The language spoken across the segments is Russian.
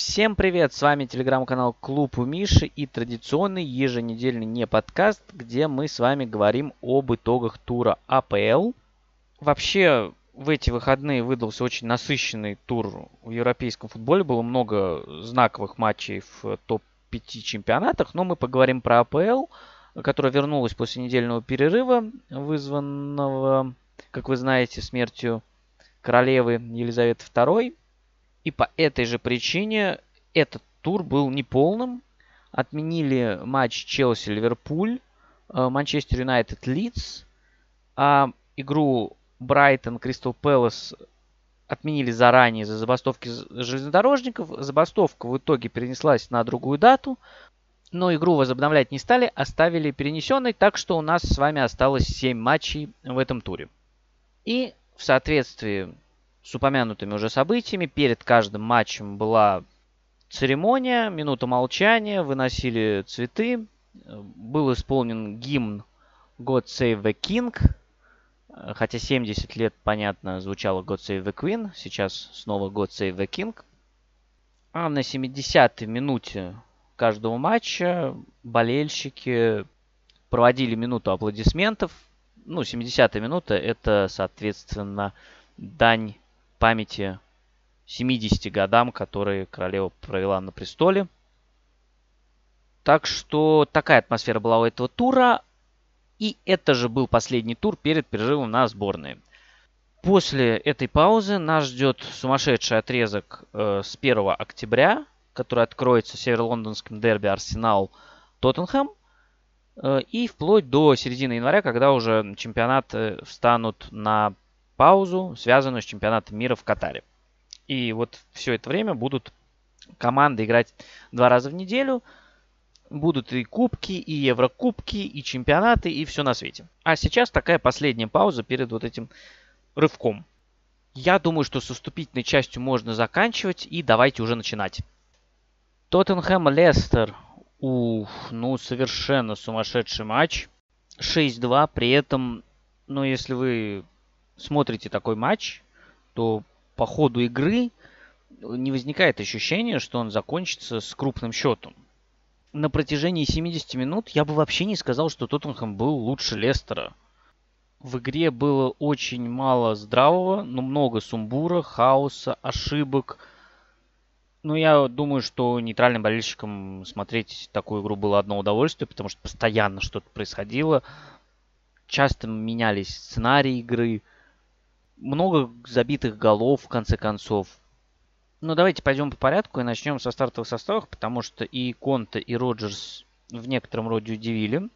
Всем привет, с вами телеграм-канал Клуб у Миши и традиционный еженедельный не подкаст, где мы с вами говорим об итогах тура АПЛ. Вообще, в эти выходные выдался очень насыщенный тур в европейском футболе. Было много знаковых матчей в топ-5 чемпионатах, но мы поговорим про АПЛ, которая вернулась после недельного перерыва, вызванного, как вы знаете, смертью королевы Елизаветы II. И по этой же причине этот тур был неполным. Отменили матч Челси-Ливерпуль, э, Манчестер Юнайтед-Лидс, а игру Брайтон-Кристал Пэлас отменили заранее за забастовки железнодорожников. Забастовка в итоге перенеслась на другую дату, но игру возобновлять не стали, оставили перенесенной, так что у нас с вами осталось 7 матчей в этом туре. И в соответствии с упомянутыми уже событиями. Перед каждым матчем была церемония, минута молчания, выносили цветы. Был исполнен гимн God Save the King. Хотя 70 лет, понятно, звучало God Save the Queen. Сейчас снова God Save the King. А на 70-й минуте каждого матча болельщики проводили минуту аплодисментов. Ну, 70-я минута это, соответственно, дань памяти 70 годам, которые королева провела на престоле. Так что такая атмосфера была у этого тура. И это же был последний тур перед перерывом на сборные. После этой паузы нас ждет сумасшедший отрезок э, с 1 октября, который откроется северо-лондонским дерби Арсенал-Тоттенхэм. Э, и вплоть до середины января, когда уже чемпионаты встанут на паузу, связанную с чемпионатом мира в Катаре. И вот все это время будут команды играть два раза в неделю. Будут и кубки, и еврокубки, и чемпионаты, и все на свете. А сейчас такая последняя пауза перед вот этим рывком. Я думаю, что с уступительной частью можно заканчивать, и давайте уже начинать. Тоттенхэм Лестер. Ух, ну совершенно сумасшедший матч. 6-2, при этом, ну если вы смотрите такой матч, то по ходу игры не возникает ощущения, что он закончится с крупным счетом. На протяжении 70 минут я бы вообще не сказал, что Тоттенхэм был лучше Лестера. В игре было очень мало здравого, но много сумбура, хаоса, ошибок. Ну, я думаю, что нейтральным болельщикам смотреть такую игру было одно удовольствие, потому что постоянно что-то происходило. Часто менялись сценарии игры много забитых голов, в конце концов. Ну, давайте пойдем по порядку и начнем со стартовых составов, потому что и Конте, и Роджерс в некотором роде удивили.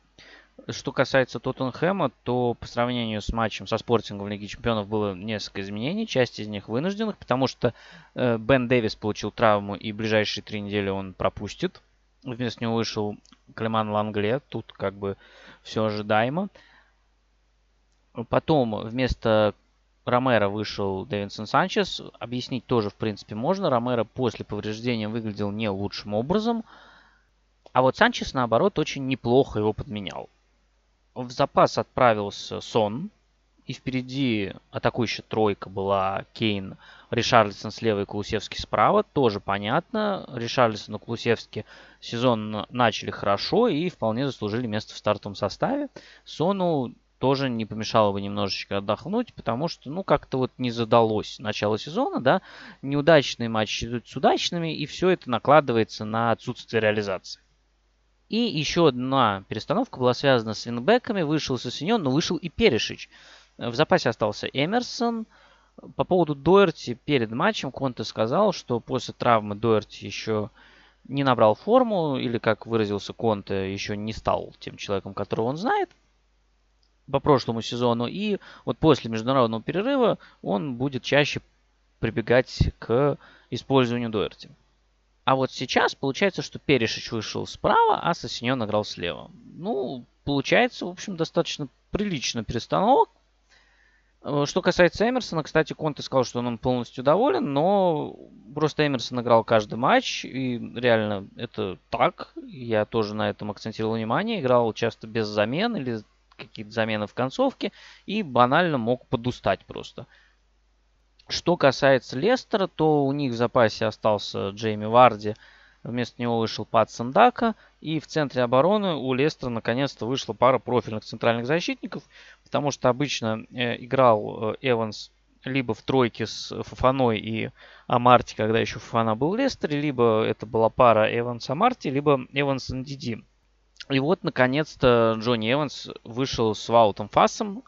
Что касается Тоттенхэма, то по сравнению с матчем со Спортингом в Лиге Чемпионов было несколько изменений, часть из них вынужденных, потому что э, Бен Дэвис получил травму и ближайшие три недели он пропустит. Вместо него вышел Клеман Лангле, тут как бы все ожидаемо. Потом вместо Ромеро вышел Дэвинсон Санчес. Объяснить тоже, в принципе, можно. Ромеро после повреждения выглядел не лучшим образом. А вот Санчес, наоборот, очень неплохо его подменял. В запас отправился Сон. И впереди атакующая тройка была Кейн, Ришарлисон слева и Кулусевский справа. Тоже понятно. Ришарлисон и Кулусевский сезон начали хорошо и вполне заслужили место в стартовом составе. Сону тоже не помешало бы немножечко отдохнуть, потому что, ну, как-то вот не задалось начало сезона, да, неудачные матчи идут с удачными, и все это накладывается на отсутствие реализации. И еще одна перестановка была связана с вингбеками. Вышел Сосиньон, но вышел и Перешич. В запасе остался Эмерсон. По поводу Дуэрти перед матчем Конте сказал, что после травмы Дуэрти еще не набрал форму, или, как выразился Конте, еще не стал тем человеком, которого он знает – по прошлому сезону. И вот после международного перерыва он будет чаще прибегать к использованию Дуэрти. А вот сейчас получается, что Перешич вышел справа, а Сосиньон играл слева. Ну, получается, в общем, достаточно прилично перестановок. Э, что касается Эмерсона, кстати, Конте сказал, что он полностью доволен, но просто Эмерсон играл каждый матч, и реально это так. Я тоже на этом акцентировал внимание. Играл часто без замен или какие-то замены в концовке и банально мог подустать просто. Что касается Лестера, то у них в запасе остался Джейми Варди. Вместо него вышел Пат Сандака. И в центре обороны у Лестера наконец-то вышла пара профильных центральных защитников. Потому что обычно э, играл э, Эванс либо в тройке с Фафаной и Амарти, когда еще Фафана был в Лестере, либо это была пара Эванс-Амарти, либо Эванс-Ндиди. И вот, наконец-то, Джонни Эванс вышел с Ваутом Фасом.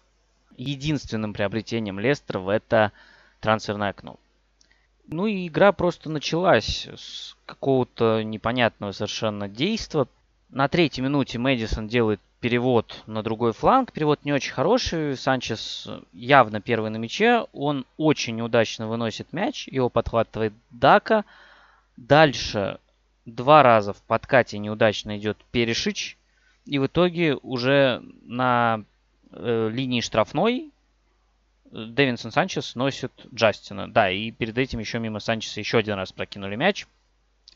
Единственным приобретением Лестера в это трансферное окно. Ну и игра просто началась с какого-то непонятного совершенно действа. На третьей минуте Мэдисон делает перевод на другой фланг. Перевод не очень хороший. Санчес явно первый на мяче. Он очень удачно выносит мяч. Его подхватывает Дака. Дальше два раза в подкате неудачно идет Перешич. И в итоге уже на э, линии штрафной Дэвинсон Санчес носит Джастина. Да, и перед этим еще мимо Санчеса еще один раз прокинули мяч.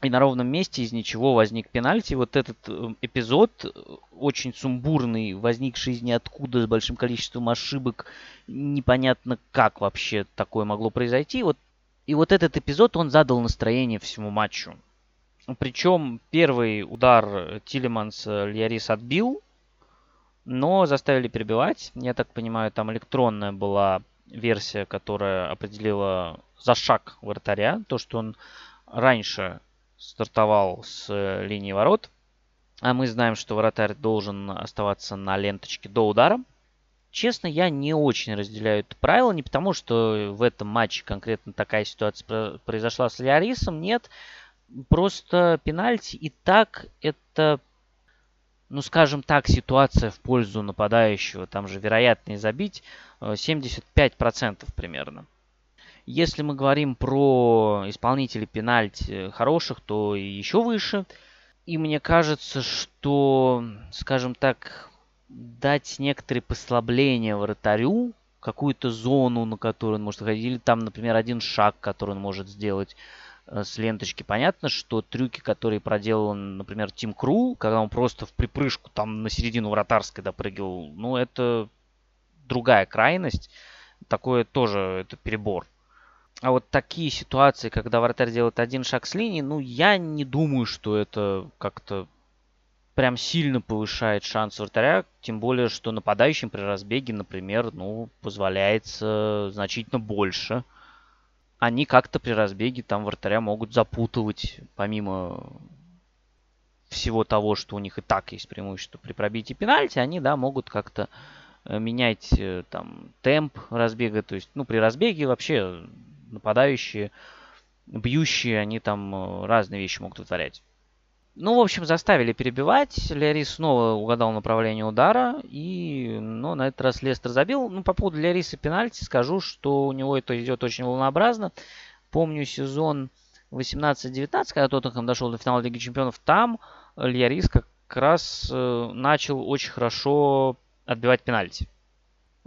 И на ровном месте из ничего возник пенальти. Вот этот э, эпизод, э, очень сумбурный, возникший из ниоткуда с большим количеством ошибок, непонятно как вообще такое могло произойти. Вот, и вот этот эпизод, он задал настроение всему матчу. Причем первый удар Тилеманс Льярис отбил, но заставили перебивать. Я так понимаю, там электронная была версия, которая определила за шаг вратаря. То, что он раньше стартовал с э, линии ворот. А мы знаем, что вратарь должен оставаться на ленточке до удара. Честно, я не очень разделяю это правило. Не потому, что в этом матче конкретно такая ситуация произошла с Лиарисом. Нет. Просто пенальти и так это, ну скажем так, ситуация в пользу нападающего. Там же вероятнее забить 75% э, примерно. Если мы говорим про исполнителей пенальти хороших, то еще выше. И мне кажется, что, скажем так, дать некоторые послабления вратарю, какую-то зону, на которую он может ходить, или там, например, один шаг, который он может сделать с ленточки. Понятно, что трюки, которые проделал, например, Тим Крул, когда он просто в припрыжку там на середину вратарской допрыгивал, ну, это другая крайность. Такое тоже это перебор. А вот такие ситуации, когда вратарь делает один шаг с линии, ну, я не думаю, что это как-то прям сильно повышает шанс вратаря, тем более, что нападающим при разбеге, например, ну, позволяется значительно больше. Они как-то при разбеге там вратаря могут запутывать, помимо всего того, что у них и так есть преимущество при пробитии пенальти, они, да, могут как-то э, менять э, там темп разбега, то есть, ну, при разбеге вообще нападающие, бьющие, они там э, разные вещи могут вытворять. Ну, в общем, заставили перебивать. Лярис снова угадал направление удара. И, ну, на этот раз Лестер забил. Ну, по поводу Ляриса пенальти скажу, что у него это идет очень волнообразно. Помню сезон 18-19, когда Тоттенхэм дошел до финала Лиги Чемпионов, там Лярис как раз э, начал очень хорошо отбивать пенальти.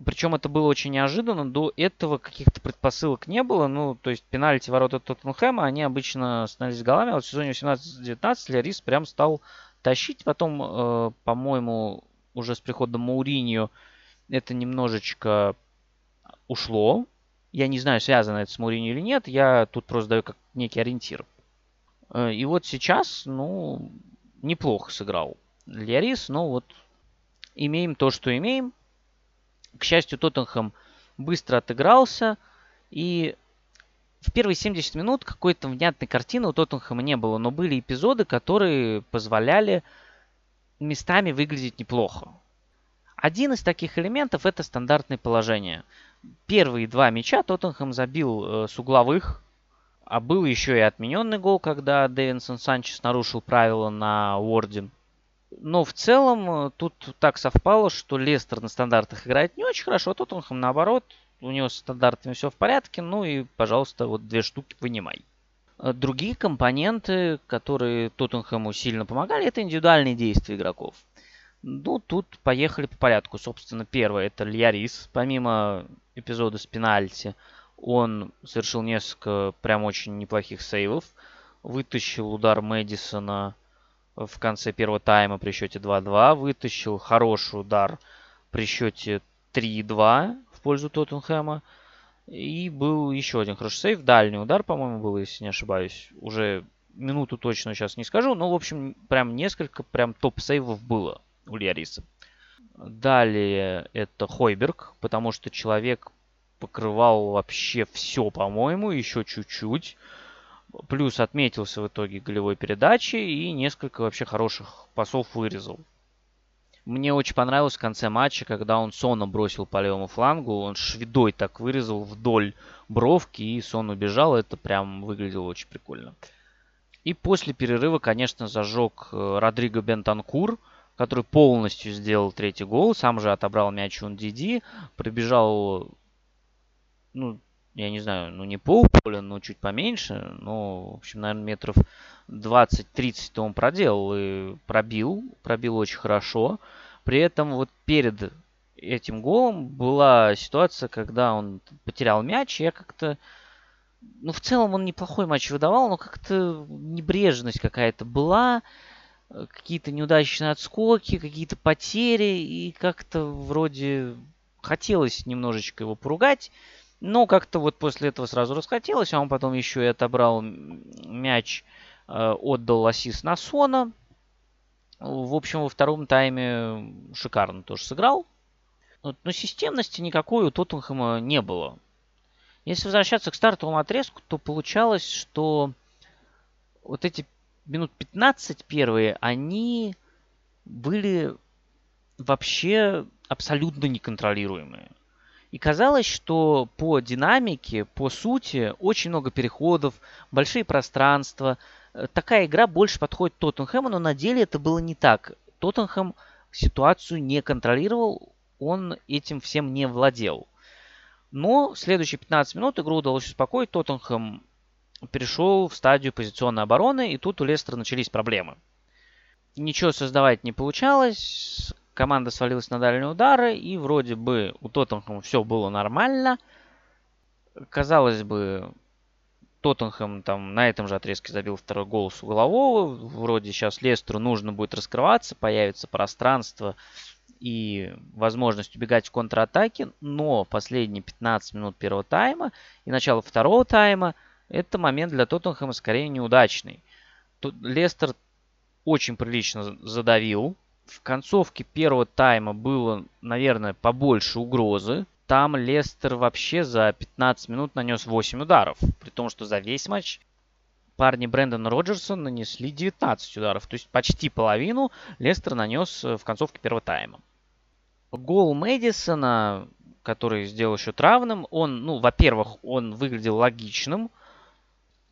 Причем это было очень неожиданно. До этого каких-то предпосылок не было. Ну, то есть пенальти ворота Тоттенхэма, они обычно становились голами. А вот в сезоне 18-19 Лярис прям стал тащить. Потом, э, по-моему, уже с приходом Мауриньо это немножечко ушло. Я не знаю, связано это с Мауриньо или нет. Я тут просто даю как некий ориентир. Э, и вот сейчас, ну, неплохо сыграл Лярис. Но вот имеем то, что имеем. К счастью, Тоттенхэм быстро отыгрался. И в первые 70 минут какой-то внятной картины у Тоттенхэма не было. Но были эпизоды, которые позволяли местами выглядеть неплохо. Один из таких элементов это стандартное положение. Первые два мяча Тоттенхэм забил э, с угловых. А был еще и отмененный гол, когда Дэвинсон Санчес нарушил правила на Уорде. Но в целом э, тут так совпало, что Лестер на стандартах играет не очень хорошо, а Тоттенхэм наоборот, у него с стандартами все в порядке, ну и, пожалуйста, вот две штуки вынимай. Э, другие компоненты, которые Тоттенхэму сильно помогали, это индивидуальные действия игроков. Ну, тут поехали по порядку. Собственно, первое это Льярис. Помимо эпизода с пенальти, он совершил несколько прям очень неплохих сейвов. Вытащил удар Мэдисона в конце первого тайма при счете 2-2. Вытащил хороший удар при счете 3-2 в пользу Тоттенхэма. И был еще один хороший сейв. Дальний удар, по-моему, был, если не ошибаюсь. Уже минуту точно сейчас не скажу. Но, в общем, прям несколько прям топ-сейвов было у Лиариса. Далее это Хойберг, потому что человек покрывал вообще все, по-моему, еще чуть-чуть. Плюс отметился в итоге голевой передачи и несколько вообще хороших пасов вырезал. Мне очень понравилось в конце матча, когда он Сона бросил по левому флангу. Он шведой так вырезал вдоль бровки, и Сон убежал. Это прям выглядело очень прикольно. И после перерыва, конечно, зажег э, Родриго Бентанкур, который полностью сделал третий гол. Сам же отобрал мяч у Диди. Пробежал, ну, я не знаю, ну не полполя, но чуть поменьше. Но, в общем, наверное, метров 20-30 он проделал и пробил. Пробил очень хорошо. При этом вот перед этим голом была ситуация, когда он потерял мяч. И я как-то... Ну, в целом он неплохой матч выдавал, но как-то небрежность какая-то была. Какие-то неудачные отскоки, какие-то потери. И как-то вроде хотелось немножечко его поругать. Но как-то вот после этого сразу расхотелось, а он потом еще и отобрал мяч, э, отдал ассист на Сона. В общем, во втором тайме шикарно тоже сыграл. Но системности никакой у Тоттенхэма не было. Если возвращаться к стартовому отрезку, то получалось, что вот эти минут 15 первые, они были вообще абсолютно неконтролируемые. И казалось, что по динамике, по сути, очень много переходов, большие пространства. Э, такая игра больше подходит Тоттенхэму, но на деле это было не так. Тоттенхэм ситуацию не контролировал, он этим всем не владел. Но в следующие 15 минут игру удалось успокоить. Тоттенхэм перешел в стадию позиционной обороны, и тут у Лестера начались проблемы. Ничего создавать не получалось команда свалилась на дальние удары, и вроде бы у Тоттенхэма все было нормально. Казалось бы, Тоттенхэм там на этом же отрезке забил второй гол с углового. Вроде сейчас Лестеру нужно будет раскрываться, появится пространство и возможность убегать в контратаке. Но последние 15 минут первого тайма и начало второго тайма это момент для Тоттенхэма скорее неудачный. Тут Лестер очень прилично задавил в концовке первого тайма было, наверное, побольше угрозы. Там Лестер вообще за 15 минут нанес 8 ударов. При том, что за весь матч парни Брэндона Роджерса нанесли 19 ударов. То есть почти половину Лестер нанес э, в концовке первого тайма. Гол Мэдисона, который сделал счет равным, он, ну, во-первых, он выглядел логичным,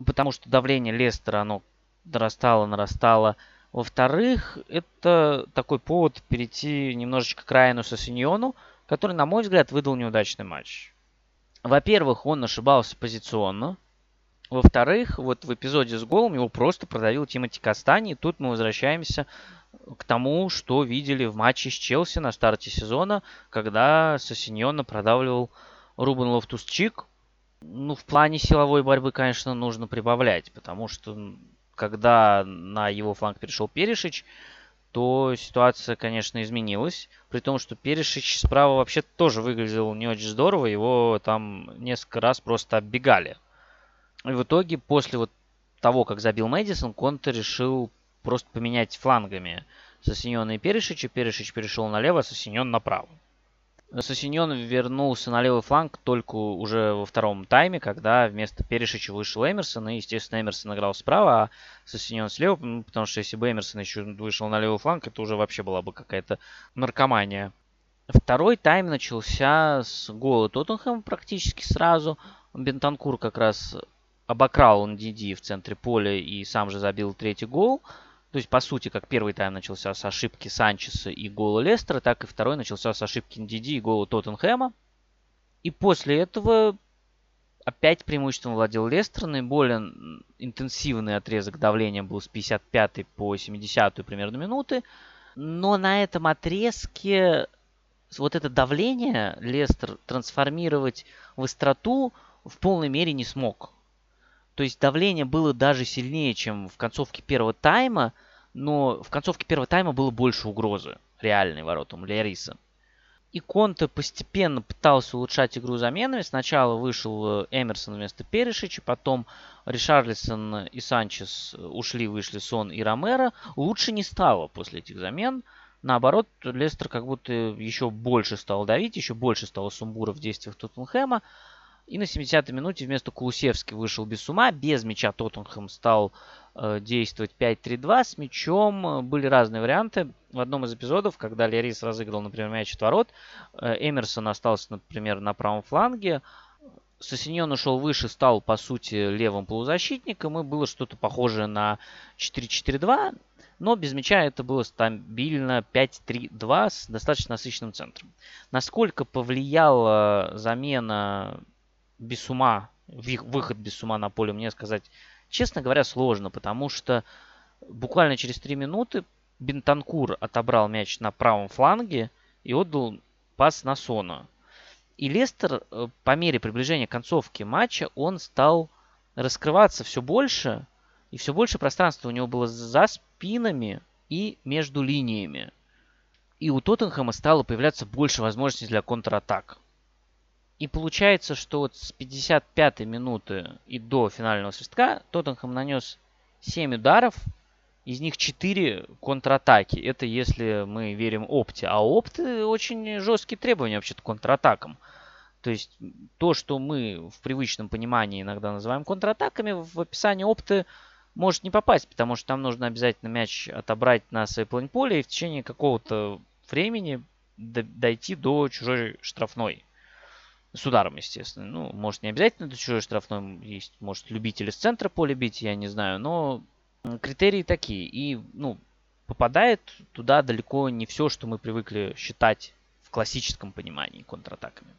потому что давление Лестера, оно нарастало, нарастало. Во-вторых, это такой повод перейти немножечко к Райану Сосиньону, который, на мой взгляд, выдал неудачный матч. Во-первых, он ошибался позиционно. Во-вторых, вот в эпизоде с голом его просто продавил Тимоти Кастань. И тут мы возвращаемся к тому, что видели в матче с Челси на старте сезона, когда Сессеньона продавливал Рубен Лофтус-Чик. Ну, в плане силовой борьбы, конечно, нужно прибавлять, потому что когда на его фланг перешел Перешич, то ситуация, конечно, изменилась. При том, что Перешич справа вообще тоже выглядел не очень здорово. Его там несколько раз просто оббегали. И в итоге, после вот того, как забил Мэдисон, Конте решил просто поменять флангами Сосиньона и Перешича. Перешич перешел налево, а Сосиньон направо. Сосиньон вернулся на левый фланг только уже во втором тайме, когда вместо Перешича вышел Эмерсон, и, естественно, Эмерсон играл справа, а Сосиньон слева, ну, потому что если бы Эмерсон еще вышел на левый фланг, это уже вообще была бы какая-то наркомания. Второй тайм начался с гола Тоттенхэма практически сразу. Бентанкур как раз обокрал он Диди в центре поля и сам же забил третий гол. То есть, по сути, как первый тайм начался с ошибки Санчеса и гола Лестера, так и второй начался с ошибки Ндиди и гола Тоттенхэма. И после этого опять преимуществом владел Лестер. Наиболее интенсивный отрезок давления был с 55 по 70 примерно минуты. Но на этом отрезке вот это давление Лестер трансформировать в остроту в полной мере не смог. То есть давление было даже сильнее, чем в концовке первого тайма, но в концовке первого тайма было больше угрозы реальной воротам Лериса. И Конте постепенно пытался улучшать игру заменами. Сначала вышел э, Эмерсон вместо Перешича, потом Ришарлисон и Санчес ушли, вышли Сон и Ромеро. Лучше не стало после этих замен. Наоборот, Лестер как будто еще больше стал давить, еще больше стало сумбура в действиях Тоттенхэма. И на 70-й минуте вместо Кулусевски вышел без ума. Без мяча Тоттенхэм стал э, действовать 5-3-2. С мячом э, были разные варианты. В одном из эпизодов, когда Лерис разыграл, например, мяч от ворот, э, Эмерсон остался, например, на правом фланге. Сосиньон ушел выше, стал, по сути, левым полузащитником. И было что-то похожее на 4-4-2. Но без мяча это было стабильно 5-3-2 с достаточно насыщенным центром. Насколько повлияла замена без ума, выход без ума на поле, мне сказать, честно говоря, сложно, потому что буквально через 3 минуты Бентанкур отобрал мяч на правом фланге и отдал пас на Сона. И Лестер э, по мере приближения концовки матча, он стал раскрываться все больше, и все больше пространства у него было за спинами и между линиями. И у Тоттенхэма стало появляться больше возможностей для контратак. И получается, что вот с 55 минуты и до финального свистка Тоттенхэм нанес 7 ударов, из них 4 контратаки. Это если мы верим опте. А опты очень жесткие требования вообще-то контратакам. То есть то, что мы в привычном понимании иногда называем контратаками, в описании опты может не попасть, потому что там нужно обязательно мяч отобрать на своей половине поля и в течение какого-то времени дойти до чужой штрафной. С ударом, естественно. Ну, может, не обязательно до чужой штрафной. Есть, может, любители с центра поля бить, я не знаю. Но критерии такие. И, ну, попадает туда далеко не все, что мы привыкли считать в классическом понимании контратаками.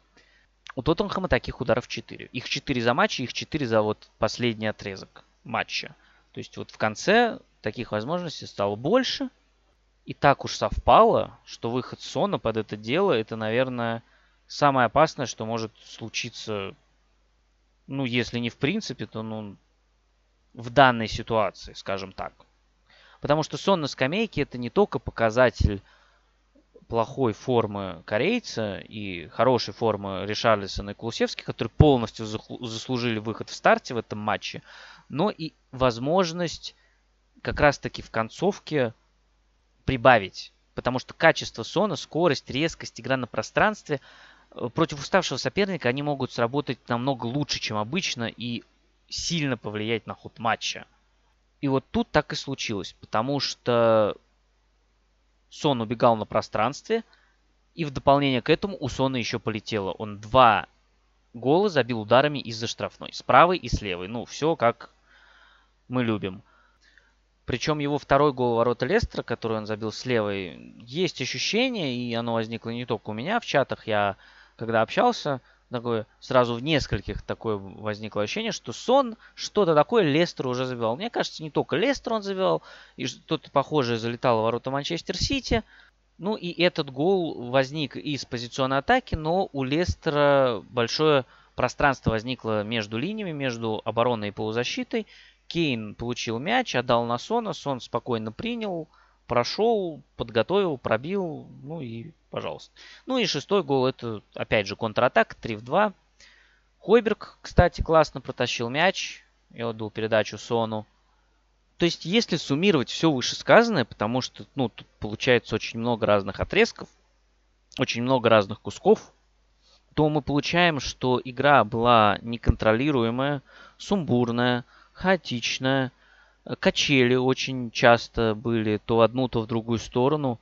У Тоттенхэма таких ударов 4. Их 4 за матч, их 4 за вот последний отрезок матча. То есть вот в конце таких возможностей стало больше. И так уж совпало, что выход Сона под это дело, это, наверное, самое опасное, что может случиться, ну, если не в принципе, то, ну, в данной ситуации, скажем так. Потому что сон на скамейке это не только показатель плохой формы корейца и хорошей формы Ришарлисона и Кулусевски, которые полностью заслужили выход в старте в этом матче, но и возможность как раз-таки в концовке прибавить. Потому что качество Сона, скорость, резкость, игра на пространстве – против уставшего соперника они могут сработать намного лучше, чем обычно, и сильно повлиять на ход матча. И вот тут так и случилось, потому что Сон убегал на пространстве, и в дополнение к этому у Сона еще полетело. Он два гола забил ударами из-за штрафной. С правой и с левой. Ну, все как мы любим. Причем его второй гол ворота Лестера, который он забил с левой, есть ощущение, и оно возникло не только у меня в чатах. Я когда общался, такое, сразу в нескольких такое возникло ощущение, что Сон что-то такое Лестер уже забивал. Мне кажется, не только Лестер он забивал, и что-то похожее залетало в ворота Манчестер Сити. Ну и этот гол возник из позиционной атаки, но у Лестера большое пространство возникло между линиями, между обороной и полузащитой. Кейн получил мяч, отдал на Сона, Сон спокойно принял, прошел, подготовил, пробил, ну и пожалуйста. Ну и шестой гол это опять же контратак, 3 в 2. Хойберг, кстати, классно протащил мяч и отдал передачу Сону. То есть, если суммировать все вышесказанное, потому что, ну, тут получается очень много разных отрезков, очень много разных кусков, то мы получаем, что игра была неконтролируемая, сумбурная, хаотичная, Качели очень часто были то в одну, то в другую сторону.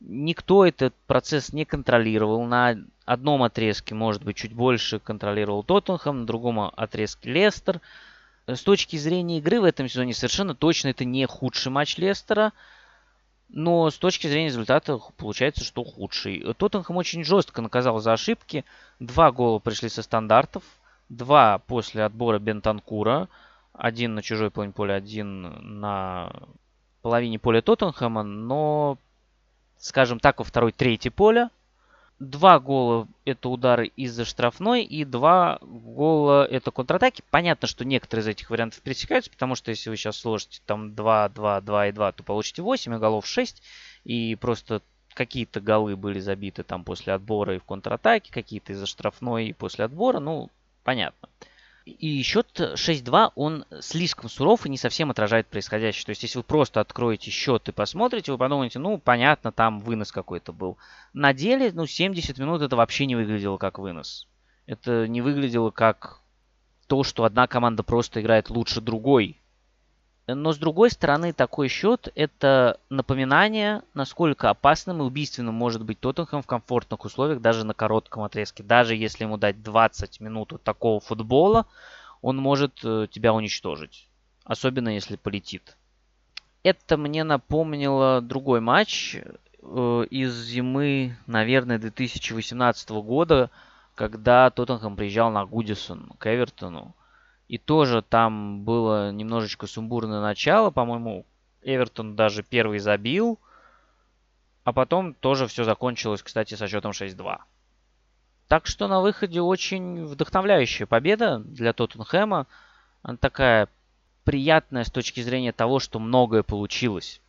Никто этот процесс не контролировал. На одном отрезке, может быть, чуть больше контролировал Тоттенхэм, на другом отрезке Лестер. С точки зрения игры в этом сезоне совершенно точно это не худший матч Лестера. Но с точки зрения результата получается, что худший. Тоттенхэм очень жестко наказал за ошибки. Два гола пришли со стандартов. Два после отбора Бентанкура. Один на чужой половине поля, один на половине поля Тоттенхэма, но, скажем так, во второй трети поля. Два гола это удары из-за штрафной и два гола это контратаки. Понятно, что некоторые из этих вариантов пересекаются, потому что если вы сейчас сложите там 2, 2, 2 и 2, то получите 8, и голов 6. И просто какие-то голы были забиты там после отбора и в контратаке, какие-то из-за штрафной и после отбора, ну, понятно. И счет 6-2, он слишком суров и не совсем отражает происходящее. То есть, если вы просто откроете счет и посмотрите, вы подумаете, ну, понятно, там вынос какой-то был. На деле, ну, 70 минут это вообще не выглядело как вынос. Это не выглядело как то, что одна команда просто играет лучше другой. Но с другой стороны, такой счет – это напоминание, насколько опасным и убийственным может быть Тоттенхэм в комфортных условиях, даже на коротком отрезке. Даже если ему дать 20 минут вот такого футбола, он может э, тебя уничтожить. Особенно если полетит. Это мне напомнило другой матч э, из зимы, наверное, 2018 года, когда Тоттенхэм приезжал на Гудисон к Эвертону. И тоже там было немножечко сумбурное начало. По-моему, Эвертон даже первый забил. А потом тоже все закончилось, кстати, со счетом 6-2. Так что на выходе очень вдохновляющая победа для Тоттенхэма. Она такая приятная с точки зрения того, что многое получилось.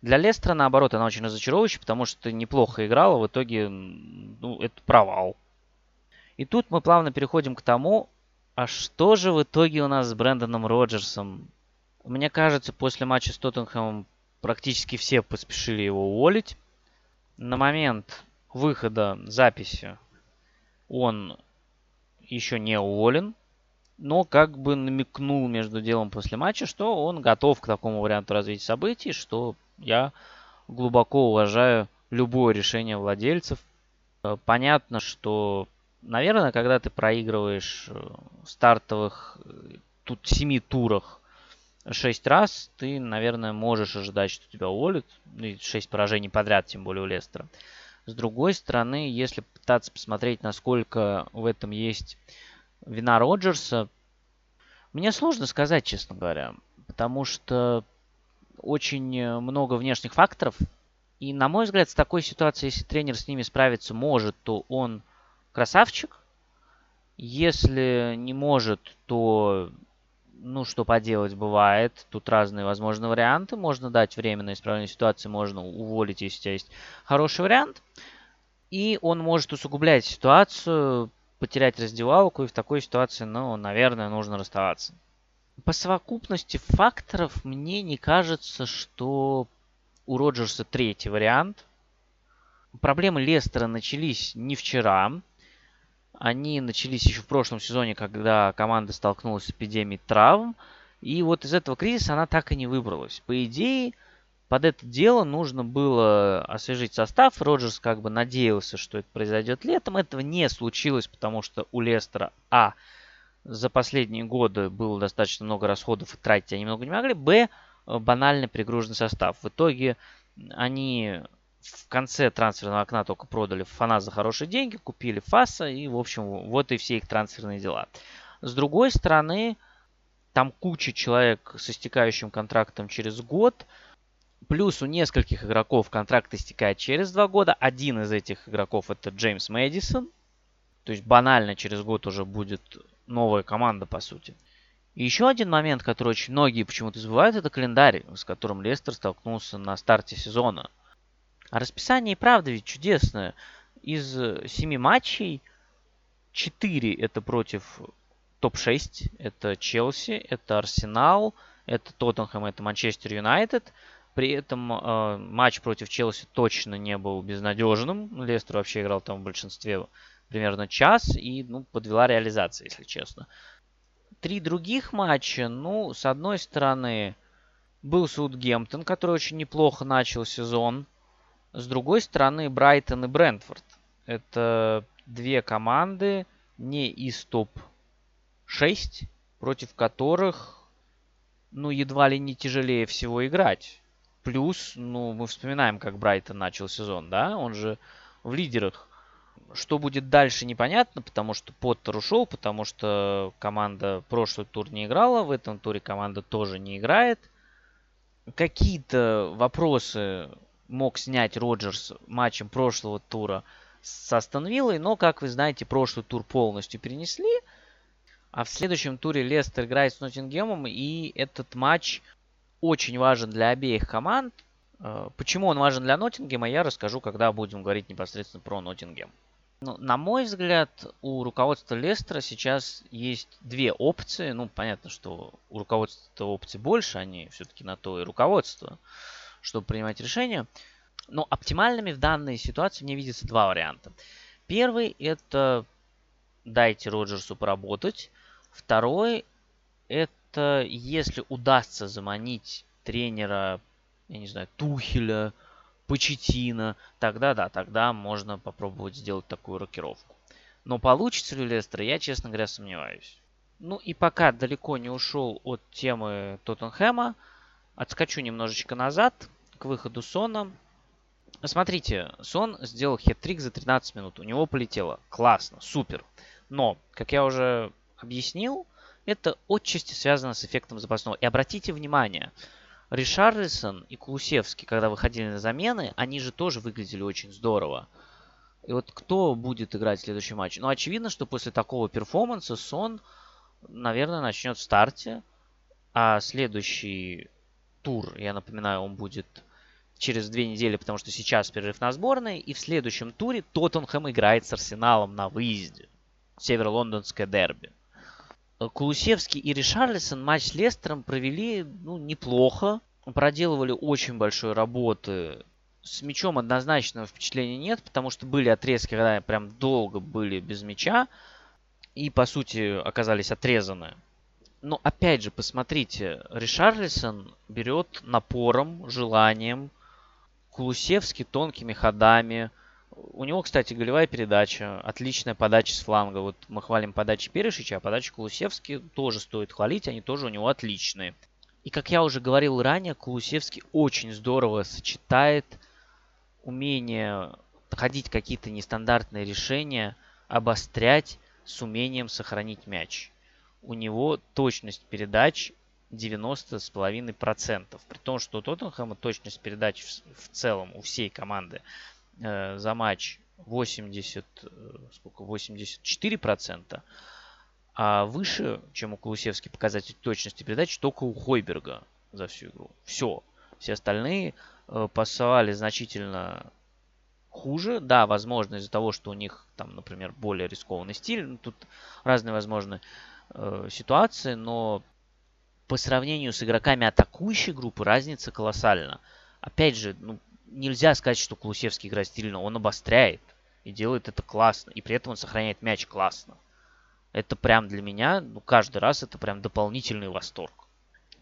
Для Лестера, наоборот, она очень разочаровывающая, потому что неплохо играла, в итоге ну, это провал. И тут мы плавно переходим к тому, а что же в итоге у нас с Брэндоном Роджерсом? Мне кажется, после матча с Тоттенхэмом практически все поспешили его уволить. На момент выхода записи он еще не уволен, но как бы намекнул между делом после матча, что он готов к такому варианту развития событий, что я глубоко уважаю любое решение владельцев. Понятно, что наверное, когда ты проигрываешь э, стартовых э, тут семи турах шесть раз, ты, наверное, можешь ожидать, что тебя уволят. Ну, и шесть поражений подряд, тем более у Лестера. С другой стороны, если пытаться посмотреть, насколько в этом есть вина Роджерса, мне сложно сказать, честно говоря. Потому что очень много внешних факторов. И, на мой взгляд, с такой ситуацией, если тренер с ними справиться может, то он красавчик. Если не может, то ну, что поделать, бывает. Тут разные возможные варианты. Можно дать время на исправление ситуации, можно уволить, если у тебя есть хороший вариант. И он может усугублять ситуацию, потерять раздевалку, и в такой ситуации, ну, наверное, нужно расставаться. По совокупности факторов мне не кажется, что у Роджерса третий вариант. Проблемы Лестера начались не вчера. Они начались еще в прошлом сезоне, когда команда столкнулась с эпидемией травм. И вот из этого кризиса она так и не выбралась. По идее, под это дело нужно было освежить состав. Роджерс как бы надеялся, что это произойдет летом. Этого не случилось, потому что у Лестера, а, за последние годы было достаточно много расходов и тратить они много не могли. Б, банально перегруженный состав. В итоге они в конце трансферного окна только продали Фана за хорошие деньги, купили Фаса, и, в общем, вот и все их трансферные дела. С другой стороны, там куча человек с истекающим контрактом через год, плюс у нескольких игроков контракт истекает через два года. Один из этих игроков это Джеймс Мэдисон, то есть банально через год уже будет новая команда, по сути. И еще один момент, который очень многие почему-то забывают, это календарь, с которым Лестер столкнулся на старте сезона – а расписание и правда ведь чудесное. Из э, семи матчей четыре это против топ-6. Это Челси, это Арсенал, это Тоттенхэм, это Манчестер Юнайтед. При этом э, матч против Челси точно не был безнадежным. Лестер вообще играл там в большинстве примерно час и ну, подвела реализация, если честно. Три других матча, ну, с одной стороны, был Саутгемптон, который очень неплохо начал сезон. С другой стороны, Брайтон и Брентфорд. Это две команды не из топ-6, против которых, ну, едва ли не тяжелее всего играть. Плюс, ну, мы вспоминаем, как Брайтон начал сезон, да? Он же в лидерах. Что будет дальше, непонятно, потому что Поттер ушел, потому что команда прошлый тур не играла, в этом туре команда тоже не играет. Какие-то вопросы мог снять Роджерс матчем прошлого тура с Астон Виллой, но, как вы знаете, прошлый тур полностью перенесли. А в следующем туре Лестер играет с Ноттингемом, и этот матч очень важен для обеих команд. Э, почему он важен для Ноттингема, я расскажу, когда будем говорить непосредственно про Ноттингем. Ну, на мой взгляд, у руководства Лестера сейчас есть две опции. Ну, понятно, что у руководства опций больше, они все-таки на то и руководство, чтобы принимать решения. Но оптимальными в данной ситуации мне видится два варианта. Первый – это дайте Роджерсу поработать. Второй – это если удастся заманить тренера, я не знаю, Тухеля, Почетина, тогда да, тогда можно попробовать сделать такую рокировку. Но получится ли у Лестера, я, честно говоря, сомневаюсь. Ну и пока далеко не ушел от темы Тоттенхэма, отскочу немножечко назад к выходу Сона. Смотрите, Сон сделал хет-трик за 13 минут. У него полетело. Классно, супер. Но, как я уже объяснил, это отчасти связано с эффектом запасного. И обратите внимание, Ришарлисон и Кулусевский, когда выходили на замены, они же тоже выглядели очень здорово. И вот кто будет играть в следующем матче? Ну, очевидно, что после такого перформанса Сон, наверное, начнет в старте. А следующий тур, я напоминаю, он будет через две недели, потому что сейчас перерыв на сборной. И в следующем туре Тоттенхэм играет с Арсеналом на выезде. Северо-лондонское дерби. Э, Кулусевский и Ришарлисон матч с Лестером провели ну, неплохо. Проделывали очень большой работы. С мячом однозначного впечатления нет, потому что были отрезки, когда прям долго были без мяча. И, по сути, оказались отрезаны. Но, опять же, посмотрите, Ришарлисон берет напором, желанием. Кулусевский тонкими ходами – у него, кстати, голевая передача, отличная подача с фланга. Вот мы хвалим подачи Перешича, а подачи Кулусевски тоже стоит хвалить, они тоже у него отличные. И как я уже говорил ранее, Кулусевский очень здорово сочетает умение находить какие-то нестандартные решения, обострять с умением сохранить мяч. У него точность передач 90,5%. При том, что у Тоттенхэма точность передач в, в целом у всей команды э, за матч 80, э, сколько, 84%, а выше, чем у Кулусевски показатель точности передач, только у Хойберга за всю игру. Все. Все остальные э, пасовали значительно хуже. Да, возможно, из-за того, что у них там, например, более рискованный стиль. Ну, тут разные возможны э, ситуации, но по сравнению с игроками атакующей группы разница колоссальна. Опять же, ну, нельзя сказать, что Кулусевский играет стильно. Он обостряет и делает это классно. И при этом он сохраняет мяч классно. Это прям для меня, ну, каждый раз это прям дополнительный восторг.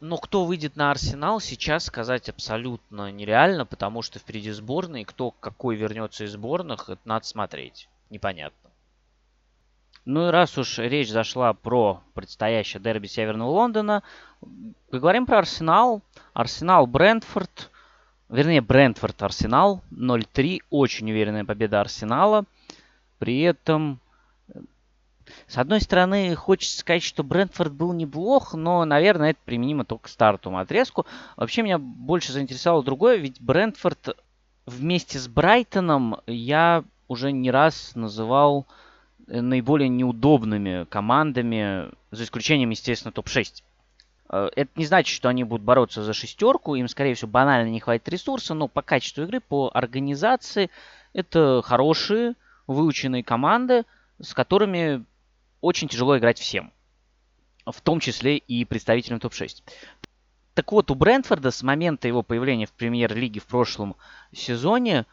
Но кто выйдет на Арсенал, сейчас сказать абсолютно нереально, потому что впереди сборные. Кто какой вернется из сборных, это надо смотреть. Непонятно. Ну и раз уж речь зашла про предстоящее дерби Северного Лондона, поговорим про Арсенал. Арсенал Брентфорд вернее, Брентфорд Арсенал 0-3. Очень уверенная победа Арсенала. При этом, с одной стороны, хочется сказать, что Брентфорд был неплох, но, наверное, это применимо только к стартовому отрезку. Вообще меня больше заинтересовало другое, ведь Брентфорд вместе с Брайтоном я уже не раз называл наиболее неудобными командами, за исключением, естественно, топ-6. Э, это не значит, что они будут бороться за шестерку, им, скорее всего, банально не хватит ресурса, но по качеству игры, по организации, это хорошие, выученные команды, с которыми очень тяжело играть всем. В том числе и представителям топ-6. Так вот, у Брентфорда с момента его появления в премьер-лиге в прошлом сезоне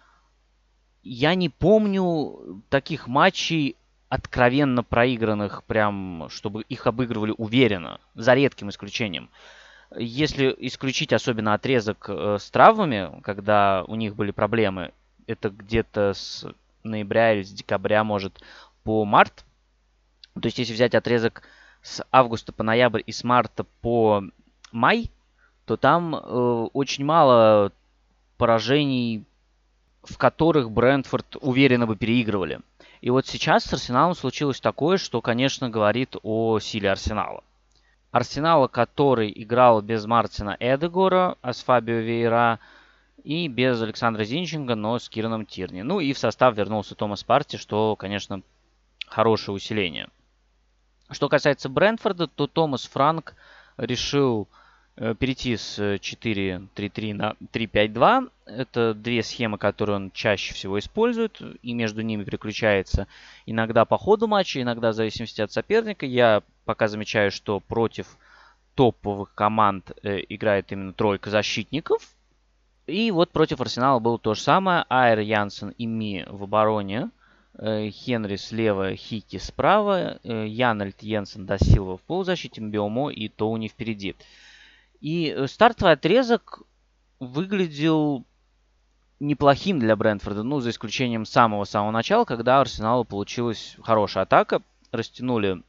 я не помню таких матчей откровенно проигранных, прям, чтобы их обыгрывали уверенно, за редким исключением. Если исключить особенно отрезок э, с травмами, когда у них были проблемы, это где-то с ноября или с декабря, может, по март. То есть, если взять отрезок с августа по ноябрь и с марта по май, то там э, очень мало поражений, в которых Брентфорд уверенно бы переигрывали. И вот сейчас с Арсеналом случилось такое, что, конечно, говорит о силе Арсенала. Арсенала, который играл без Мартина Эдегора, а с Фабио Вейра, и без Александра Зинченко, но с Кираном Тирни. Ну и в состав вернулся Томас Парти, что, конечно, хорошее усиление. Что касается Брентфорда, то Томас Франк решил перейти с 4-3-3 на 3-5-2. Это две схемы, которые он чаще всего использует, и между ними переключается иногда по ходу матча, иногда в зависимости от соперника. Я пока замечаю, что против топовых команд э, играет именно тройка защитников. И вот против Арсенала было то же самое. Айр, Янсен и Ми в обороне. Э, Хенри слева, Хики справа, э, Янальд, Йенсен, Дасилва в полузащите, Биомо и Тоуни впереди. И э, стартовый отрезок выглядел неплохим для Брентфорда, ну, за исключением самого-самого начала, когда Арсеналу получилась хорошая атака. Растянули,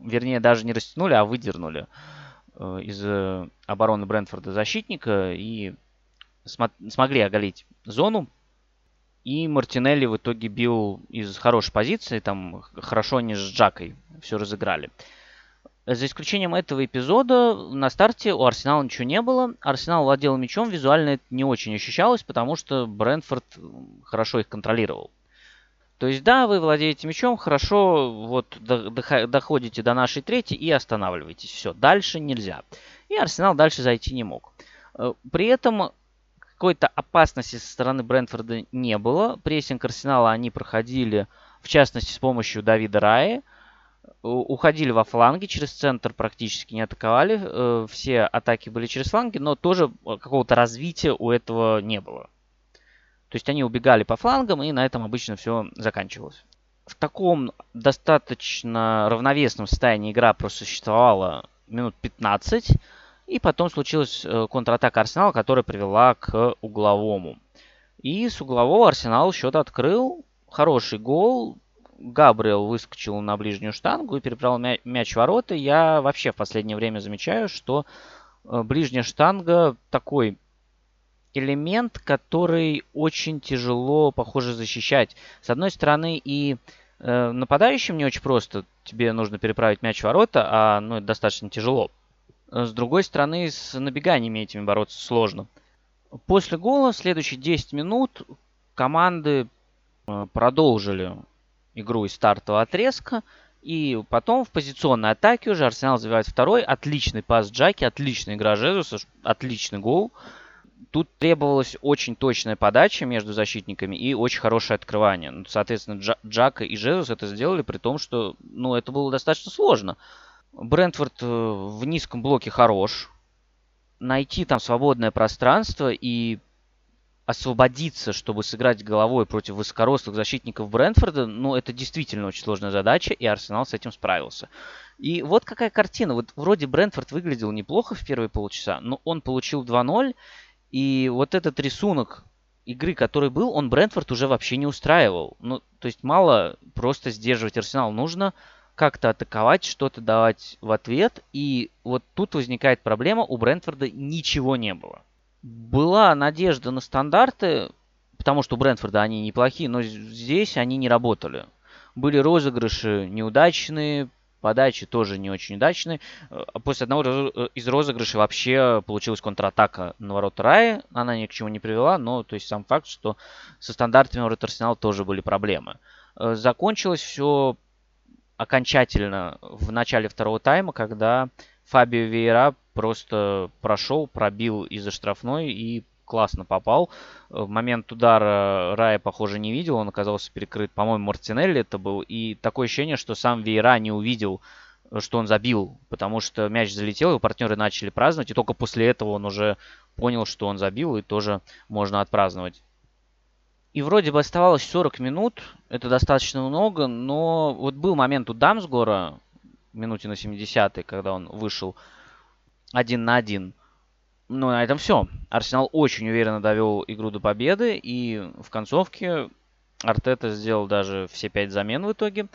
вернее, даже не растянули, а выдернули из обороны Брентфорда защитника и смогли оголить зону. И Мартинелли в итоге бил из хорошей позиции, там хорошо они с Джакой все разыграли. За исключением этого эпизода, на старте у Арсенала ничего не было. Арсенал владел мячом, визуально это не очень ощущалось, потому что Брентфорд хорошо их контролировал. То есть, да, вы владеете мячом, хорошо, вот доходите до нашей трети и останавливаетесь. Все, дальше нельзя. И Арсенал дальше зайти не мог. Э, при этом какой-то опасности со стороны Брентфорда не было. Прессинг Арсенала они проходили, в частности, с помощью Давида Раи. Уходили во фланги, через центр практически не атаковали. Э, все атаки были через фланги, но тоже какого-то развития у этого не было. То есть они убегали по флангам, и на этом обычно все заканчивалось. В таком достаточно равновесном состоянии игра просуществовала минут 15. И потом случилась э, контратака Арсенала, которая привела к угловому. И с углового Арсенал счет открыл. Хороший гол. Габриэл выскочил на ближнюю штангу и переправил мяч в ворота. Я вообще в последнее время замечаю, что э, ближняя штанга такой элемент, который очень тяжело, похоже, защищать. С одной стороны, и э, нападающим не очень просто. Тебе нужно переправить мяч в ворота, а ну, это достаточно тяжело. С другой стороны, с набеганиями этими бороться сложно. После гола, следующие 10 минут, команды э, продолжили игру из стартового отрезка. И потом в позиционной атаке уже Арсенал забивает второй. Отличный пас Джаки, отличная игра Жезуса, отличный гол. Тут требовалась очень точная подача между защитниками и очень хорошее открывание. Ну, соответственно, Джака и Жезус это сделали, при том, что ну, это было достаточно сложно. Брентфорд э, в низком блоке хорош. Найти там свободное пространство и освободиться, чтобы сыграть головой против высокорослых защитников Брентфорда, ну, это действительно очень сложная задача, и Арсенал с этим справился. И вот какая картина. Вот вроде Брентфорд выглядел неплохо в первые полчаса, но он получил 2-0, и вот этот рисунок игры, который был, он Брентфорд уже вообще не устраивал. Ну, то есть мало просто сдерживать Арсенал. Нужно как-то атаковать, что-то давать в ответ. И вот тут возникает проблема, у Брентфорда ничего не было. Была надежда на стандарты, потому что у Брентфорда они неплохие, но здесь они не работали. Были розыгрыши неудачные, подачи тоже не очень удачные. А после одного э, из розыгрышей вообще получилась контратака на ворота Раи. Она ни к чему не привела, но то есть сам факт, что со стандартами ворот Арсенала тоже были проблемы. Э, закончилось все окончательно в начале второго тайма, когда Фабио Вейра просто прошел, пробил из-за штрафной и классно попал. В момент удара Рая, похоже, не видел, он оказался перекрыт, по-моему, Мартинелли это был. И такое ощущение, что сам Вейра не увидел, что он забил, потому что мяч залетел, его партнеры начали праздновать, и только после этого он уже понял, что он забил, и тоже можно отпраздновать. И вроде бы оставалось 40 минут, это достаточно много, но вот был момент у Дамсгора, минуте на 70-й, когда он вышел один на один. Ну, на этом все. Арсенал очень уверенно довел игру до победы, и в концовке Артета сделал даже все пять замен в итоге.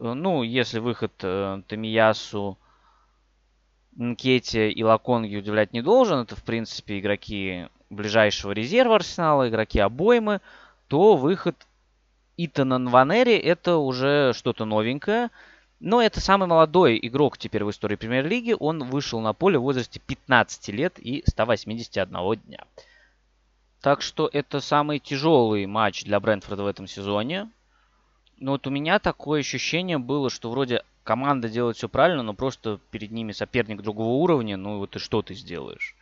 Ну, если выход э, Тамиясу, Нкете и Лаконги удивлять не должен, это, в принципе, игроки ближайшего резерва Арсенала, игроки обоймы то выход Итана Нванери это уже что-то новенькое. Но это самый молодой игрок теперь в истории премьер-лиги. Он вышел на поле в возрасте 15 лет и 181 дня. Так что это самый тяжелый матч для Брентфорда в этом сезоне. Но вот у меня такое ощущение было, что вроде команда делает все правильно, но просто перед ними соперник другого уровня, ну вот и что ты сделаешь?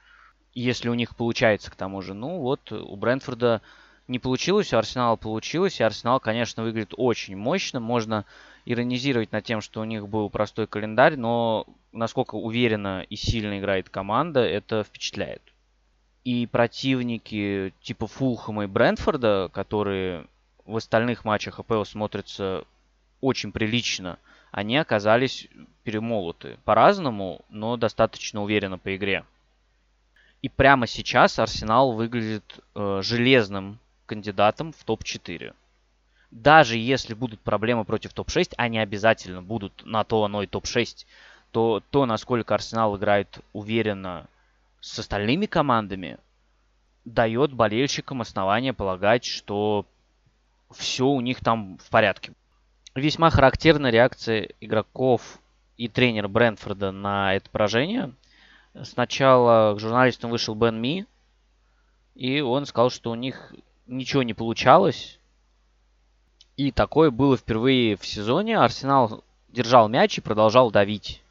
Если у них получается к тому же, ну вот у Брентфорда не получилось, у Арсенала получилось, и Арсенал, конечно, выглядит очень мощно, можно иронизировать над тем, что у них был простой календарь, но насколько уверенно и сильно играет команда, это впечатляет. И противники типа Фулхэма и Брентфорда, которые в остальных матчах АПЛ смотрятся очень прилично, они оказались перемолоты. По-разному, но достаточно уверенно по игре. И прямо сейчас Арсенал выглядит э, железным кандидатом в топ-4 даже если будут проблемы против топ-6, они обязательно будут на то оно и топ-6, то то, насколько Арсенал играет уверенно с остальными командами, дает болельщикам основание полагать, что все у них там в порядке. Весьма характерна реакция игроков и тренера Брэнфорда на это поражение. Сначала к журналистам вышел Бен Ми, и он сказал, что у них ничего не получалось, и такое было впервые в сезоне. Арсенал держал мяч и продолжал давить.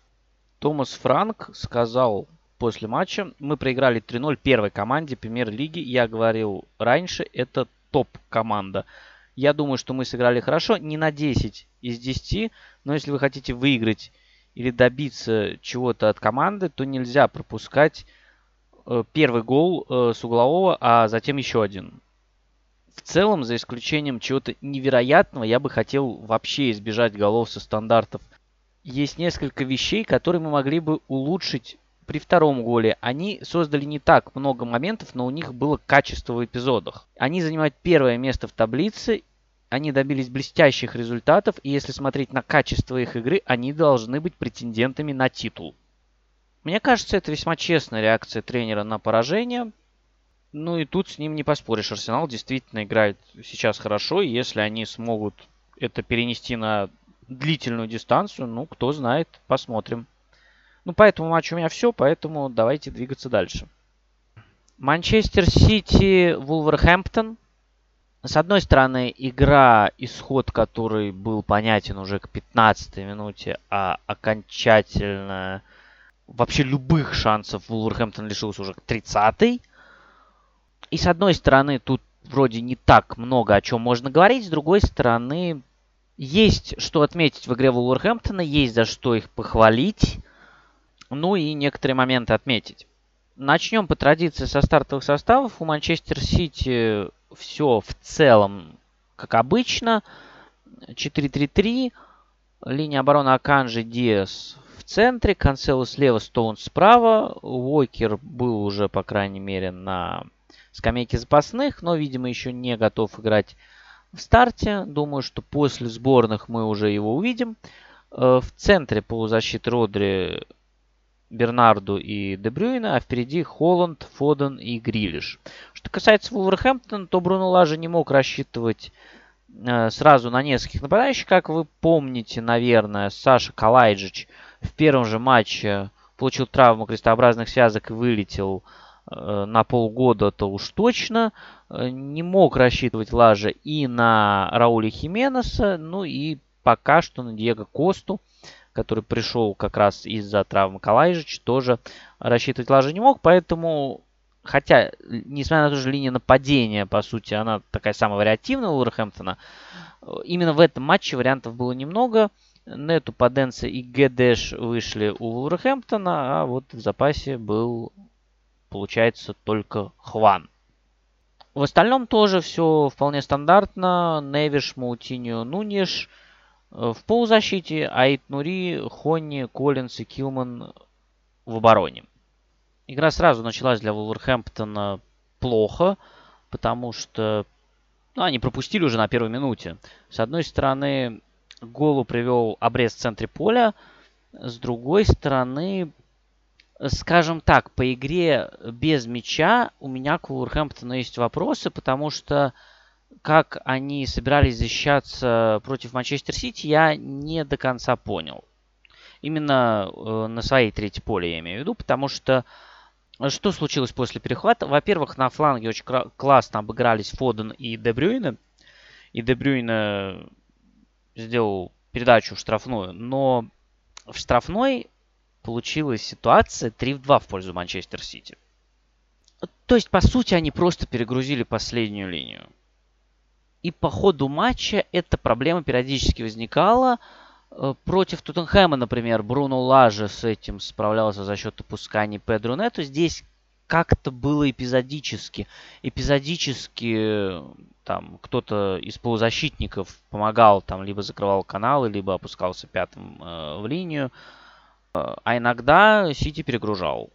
Томас Франк сказал после матча, мы проиграли 3-0 первой команде премьер-лиги. Я говорил раньше, это топ-команда. Я думаю, что мы сыграли хорошо, не на 10 из 10, но если вы хотите выиграть или добиться чего-то от команды, то нельзя пропускать э, первый гол э, с углового, а затем еще один в целом, за исключением чего-то невероятного, я бы хотел вообще избежать голов со стандартов. Есть несколько вещей, которые мы могли бы улучшить при втором голе. Они создали не так много моментов, но у них было качество в эпизодах. Они занимают первое место в таблице, они добились блестящих результатов, и если смотреть на качество их игры, они должны быть претендентами на титул. Мне кажется, это весьма честная реакция тренера на поражение. Ну и тут с ним не поспоришь. Арсенал действительно играет сейчас хорошо. И если они смогут это перенести на длительную дистанцию, ну, кто знает, посмотрим. Ну, по этому матчу у меня все, поэтому давайте двигаться дальше. Манчестер Сити, Вулверхэмптон. С одной стороны, игра, исход который был понятен уже к 15 минуте, а окончательно вообще любых шансов Вулверхэмптон лишился уже к 30-й. И с одной стороны, тут вроде не так много о чем можно говорить, с другой стороны, есть что отметить в игре Вулверхэмптона, есть за что их похвалить, ну и некоторые моменты отметить. Начнем по традиции со стартовых составов. У Манчестер Сити все в целом как обычно. 4-3-3. Линия обороны Аканжи Диас в центре. Канцело слева, Стоун справа. Уокер был уже, по крайней мере, на скамейке запасных, но, видимо, еще не готов играть в старте. Думаю, что после сборных мы уже его увидим. Э, в центре полузащиты Родри, Бернарду и Дебрюйна, а впереди Холланд, Фоден и Грилиш. Что касается Вулверхэмптона, то Бруно Лажа не мог рассчитывать э, сразу на нескольких нападающих. Как вы помните, наверное, Саша Калайджич в первом же матче получил травму крестообразных связок и вылетел на полгода-то уж точно. Э, не мог рассчитывать Лажа и на Рауля Хименеса, ну и пока что на Диего Косту, который пришел как раз из-за травмы Калайжич, тоже рассчитывать Лажа не мог, поэтому Хотя, несмотря на ту же линию нападения, по сути, она такая самая вариативная у Уорхэмптона, именно в этом матче вариантов было немного. Нету, Паденса и Гедеш вышли у Уорхэмптона, а вот в запасе был получается только Хван. В остальном тоже все вполне стандартно. Невиш, Маутиньо, Нуниш. Э, в полузащите Аид Нури, Хонни, Коллинс и Килман в обороне. Игра сразу началась для Вулверхэмптона плохо, потому что ну, они пропустили уже на первой минуте. С одной стороны, голу привел обрез в центре поля. С другой стороны, скажем так, по игре без мяча у меня к Вулверхэмптону есть вопросы, потому что как они собирались защищаться против Манчестер Сити, я не до конца понял. Именно э, на своей третьей поле я имею в виду, потому что э, что случилось после перехвата? Во-первых, на фланге очень классно обыгрались Фоден и Дебрюйна. И Дебрюйна сделал передачу в штрафную, но в штрафной получилась ситуация 3 в 2 в пользу Манчестер Сити. То есть, по сути, они просто перегрузили последнюю линию. И по ходу матча эта проблема периодически возникала. Э, против Тоттенхэма, например, Бруно Лажа с этим справлялся за счет опусканий Педро Нету. Здесь как-то было эпизодически. Эпизодически там кто-то из полузащитников помогал, там либо закрывал каналы, либо опускался пятым э, в линию. Э, а иногда Сити перегружал.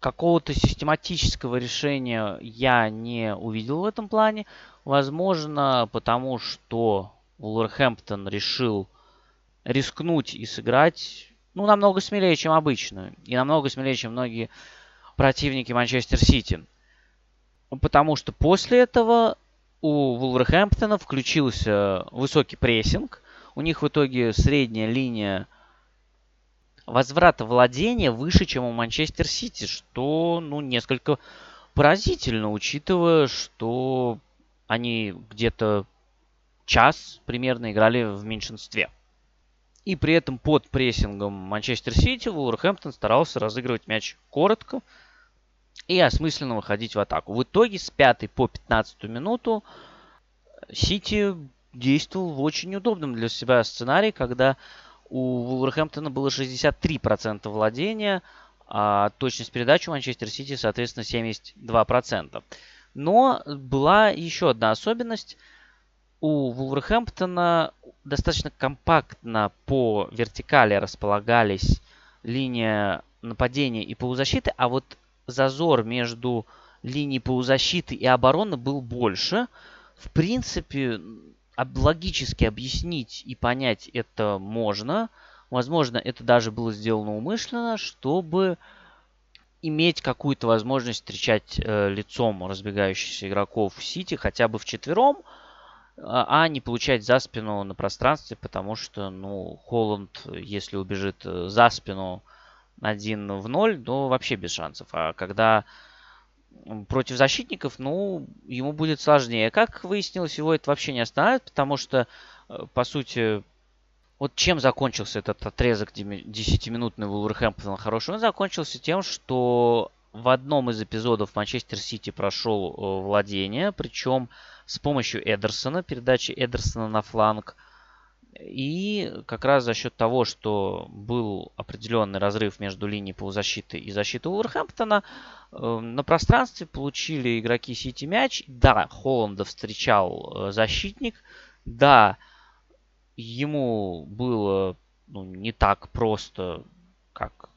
Какого-то систематического решения я не увидел в этом плане. Возможно, потому что Уолверхэмптон решил рискнуть и сыграть ну, намного смелее, чем обычно. И намного смелее, чем многие противники Манчестер Сити. Потому что после этого у Вулверхэмптона включился высокий прессинг. У них в итоге средняя линия возврата владения выше, чем у Манчестер Сити, что ну, несколько поразительно, учитывая, что они где-то час примерно играли в меньшинстве. И при этом под прессингом Манчестер Сити Вулверхэмптон старался разыгрывать мяч коротко и осмысленно выходить в атаку. В итоге с 5 по 15 минуту Сити действовал в очень удобном для себя сценарии, когда у Вулверхэмптона было 63% владения, а точность передачи у Манчестер Сити, соответственно, 72%. Но была еще одна особенность. У Вулверхэмптона достаточно компактно по вертикали располагались линия нападения и полузащиты, а вот зазор между линией полузащиты и обороны был больше. В принципе, логически объяснить и понять это можно. Возможно, это даже было сделано умышленно, чтобы иметь какую-то возможность встречать э, лицом разбегающихся игроков в Сити хотя бы в четвером, а, а не получать за спину на пространстве, потому что, ну, Холланд, если убежит э, за спину один в ноль, то вообще без шансов. А когда против защитников, ну, ему будет сложнее. Как выяснилось, его это вообще не останавливает, потому что, э, по сути, вот чем закончился этот отрезок 10-минутный Вулверхэмптона хороший? Он закончился тем, что в одном из эпизодов Манчестер Сити прошел э, владение, причем с помощью Эдерсона, передачи Эдерсона на фланг – и как раз за счет того, что был определенный разрыв между линией полузащиты и защитой Уолверхэмптона, э, на пространстве получили игроки Сити мяч. Да, Холланда встречал э, защитник. Да, ему было ну, не так просто, как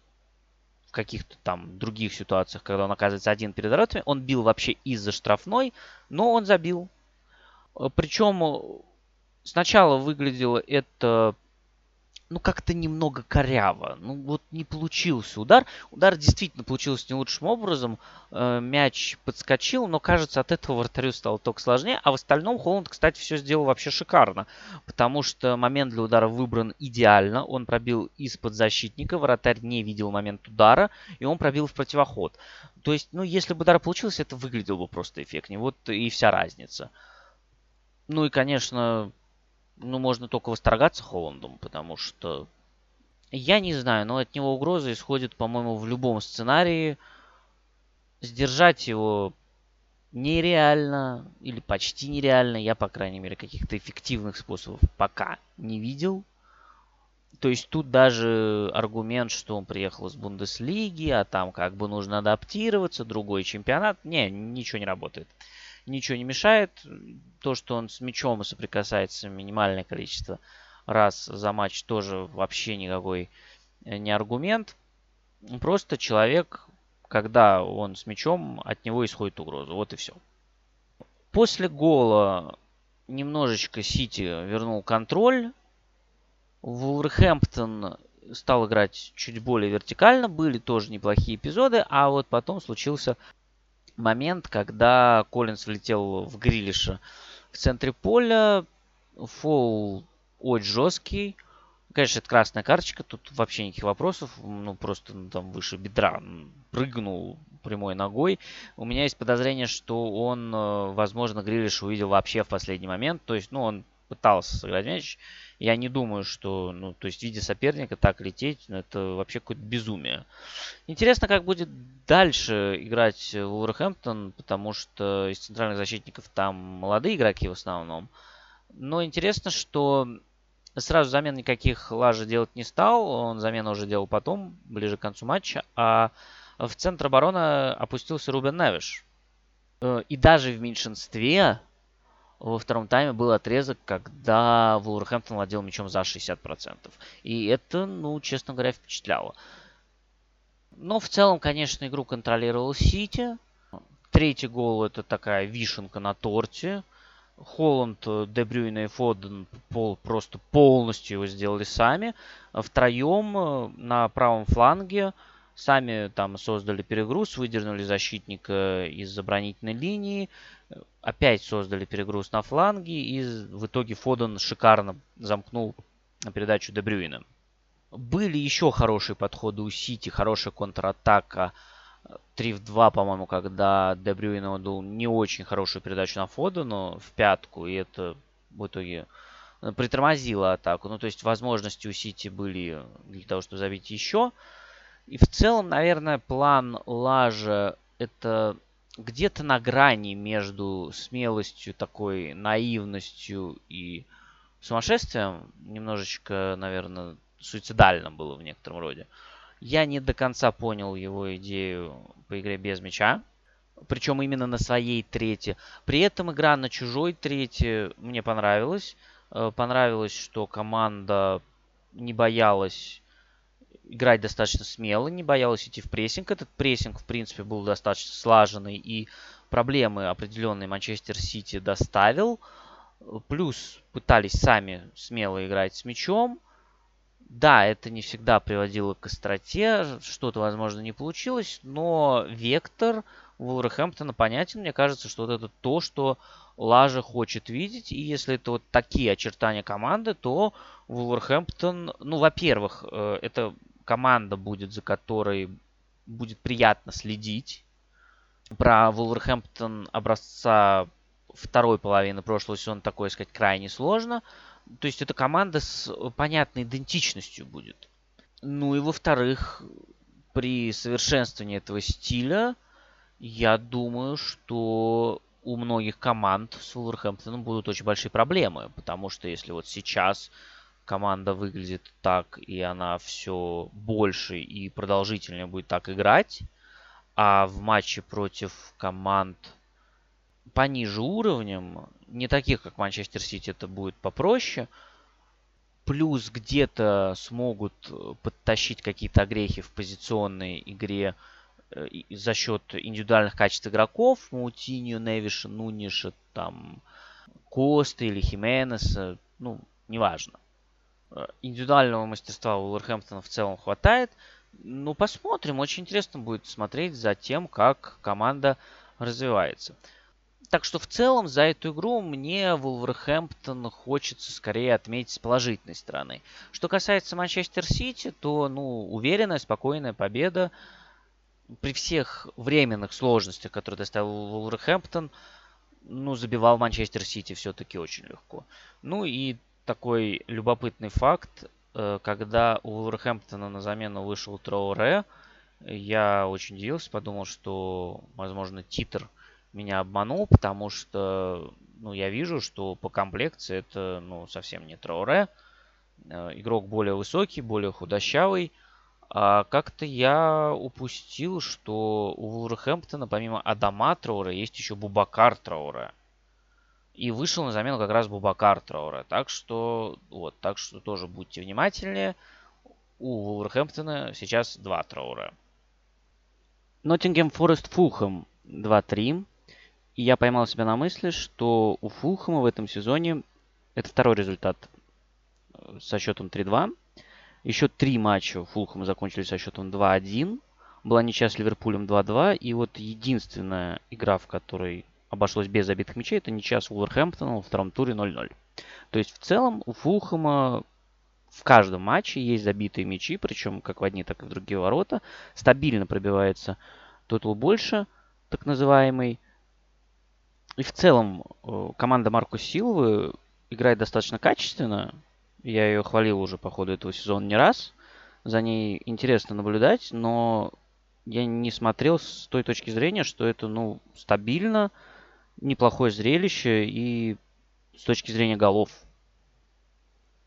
в каких-то там других ситуациях, когда он оказывается один перед воротами. Он бил вообще из-за штрафной, но он забил. Э, Причем сначала выглядело это ну, как-то немного коряво. Ну, вот не получился удар. Удар действительно получился не лучшим образом. Э, мяч подскочил, но, кажется, от этого вратарю стало только сложнее. А в остальном Холланд, кстати, все сделал вообще шикарно. Потому что момент для удара выбран идеально. Он пробил из-под защитника. Вратарь не видел момент удара. И он пробил в противоход. То есть, ну, если бы удар получился, это выглядело бы просто эффектнее. Вот и вся разница. Ну и, конечно, ну, можно только восторгаться Холландом, потому что я не знаю, но от него угроза исходит, по-моему, в любом сценарии. Сдержать его нереально или почти нереально. Я, по крайней мере, каких-то эффективных способов пока не видел. То есть тут даже аргумент, что он приехал из Бундеслиги, а там как бы нужно адаптироваться, другой чемпионат. Не, ничего не работает ничего не мешает. То, что он с мячом соприкасается минимальное количество раз за матч, тоже вообще никакой э, не аргумент. Просто человек, когда он с мячом, от него исходит угроза. Вот и все. После гола немножечко Сити вернул контроль. Вулверхэмптон стал играть чуть более вертикально. Были тоже неплохие эпизоды. А вот потом случился момент, когда Коллинс влетел в Грилиша в центре поля. Фол очень жесткий. Конечно, это красная карточка, тут вообще никаких вопросов. Ну, просто ну, там выше бедра прыгнул прямой ногой. У меня есть подозрение, что он, э, возможно, Грилиш увидел вообще в последний момент. То есть, ну, он пытался сыграть мяч. Я не думаю, что, ну, то есть в виде соперника так лететь, ну, это вообще какое-то безумие. Интересно, как будет дальше играть Вулверхэмптон, потому что из центральных защитников там молодые игроки в основном. Но интересно, что сразу замен никаких Лажа делать не стал. Он замену уже делал потом, ближе к концу матча. А в центр обороны опустился Рубен Невиш. Э, и даже в меньшинстве во втором тайме был отрезок, когда Вулверхэмптон владел мячом за 60%. И это, ну, честно говоря, впечатляло. Но в целом, конечно, игру контролировал Сити. Третий гол это такая вишенка на торте. Холланд, Дебрюйна и Фоден пол, просто полностью его сделали сами. Втроем э, на правом фланге сами там создали перегруз, выдернули защитника из оборонительной линии, опять создали перегруз на фланге, и в итоге Фоден шикарно замкнул передачу Дебрюина. Были еще хорошие подходы у Сити, хорошая контратака. 3 в 2, по-моему, когда Дебрюин отдал не очень хорошую передачу на Фодену в пятку, и это в итоге притормозило атаку. Ну, то есть возможности у Сити были для того, чтобы забить еще. И в целом, наверное, план Лажа это где-то на грани между смелостью, такой наивностью и сумасшествием. Немножечко, наверное, суицидально было в некотором роде. Я не до конца понял его идею по игре без мяча. Причем именно на своей трети. При этом игра на чужой трети мне понравилась. Э, понравилось, что команда не боялась играть достаточно смело, не боялась идти в прессинг. Этот прессинг, в принципе, был достаточно слаженный и проблемы определенные Манчестер Сити доставил. Плюс пытались сами смело играть с мячом. Да, это не всегда приводило к остроте, что-то, возможно, не получилось, но вектор Вулверхэмптона понятен. Мне кажется, что вот это то, что Лажа хочет видеть. И если это вот такие очертания команды, то Вулверхэмптон, ну, во-первых, э, это команда будет, за которой будет приятно следить. Про Вулверхэмптон образца второй половины прошлого сезона такое сказать крайне сложно. То есть это команда с понятной идентичностью будет. Ну и во-вторых, при совершенствовании этого стиля, я думаю, что у многих команд с Вулверхэмптоном будут очень большие проблемы. Потому что если вот сейчас команда выглядит так, и она все больше и продолжительнее будет так играть, а в матче против команд пониже уровнем, не таких, как Манчестер Сити, это будет попроще, плюс где-то смогут подтащить какие-то огрехи в позиционной игре э, за счет индивидуальных качеств игроков, Маутиньо, Невиша, Нуниша, там, Коста или Хименеса, ну, неважно. Индивидуального мастерства у Уолверхэмптона в целом хватает. Ну, посмотрим. Очень интересно будет смотреть за тем, как команда развивается. Так что в целом за эту игру мне Вулверхэмптон хочется скорее отметить с положительной стороны. Что касается Манчестер Сити, то ну, уверенная, спокойная победа. При всех временных сложностях, которые доставил Вулверхэмптон, ну, забивал Манчестер Сити все-таки очень легко. Ну и такой любопытный факт. Э, когда у Вулверхэмптона на замену вышел Троуре, я очень удивился, подумал, что, возможно, титр меня обманул, потому что, ну, я вижу, что по комплекции это, ну, совсем не Троуре. Э, игрок более высокий, более худощавый. А как-то я упустил, что у Вулверхэмптона помимо Адама Троуре есть еще Бубакар Троуре. И вышел на замену как раз Бубакар Трауре. Так что, вот, так что тоже будьте внимательнее. У Вулверхэмптона сейчас два Траура. Ноттингем Форест Фулхэм 2-3. И я поймал себя на мысли, что у Фулхэма в этом сезоне это второй результат э, со счетом 3-2. Еще три матча у Фулхэма закончились со счетом 2-1. Была ничья с Ливерпулем 2-2. И вот единственная игра, в которой обошлось без забитых мячей. Это ничья с Уолверхэмптоном во втором туре 0-0. То есть в целом у Фулхэма в каждом матче есть забитые мячи, причем как в одни, так и в другие ворота. Стабильно пробивается тотал больше, так называемый. И в целом э, команда Марку Силвы играет достаточно качественно. Я ее хвалил уже по ходу этого сезона не раз. За ней интересно наблюдать, но я не смотрел с той точки зрения, что это, ну, стабильно, неплохое зрелище и с точки зрения голов.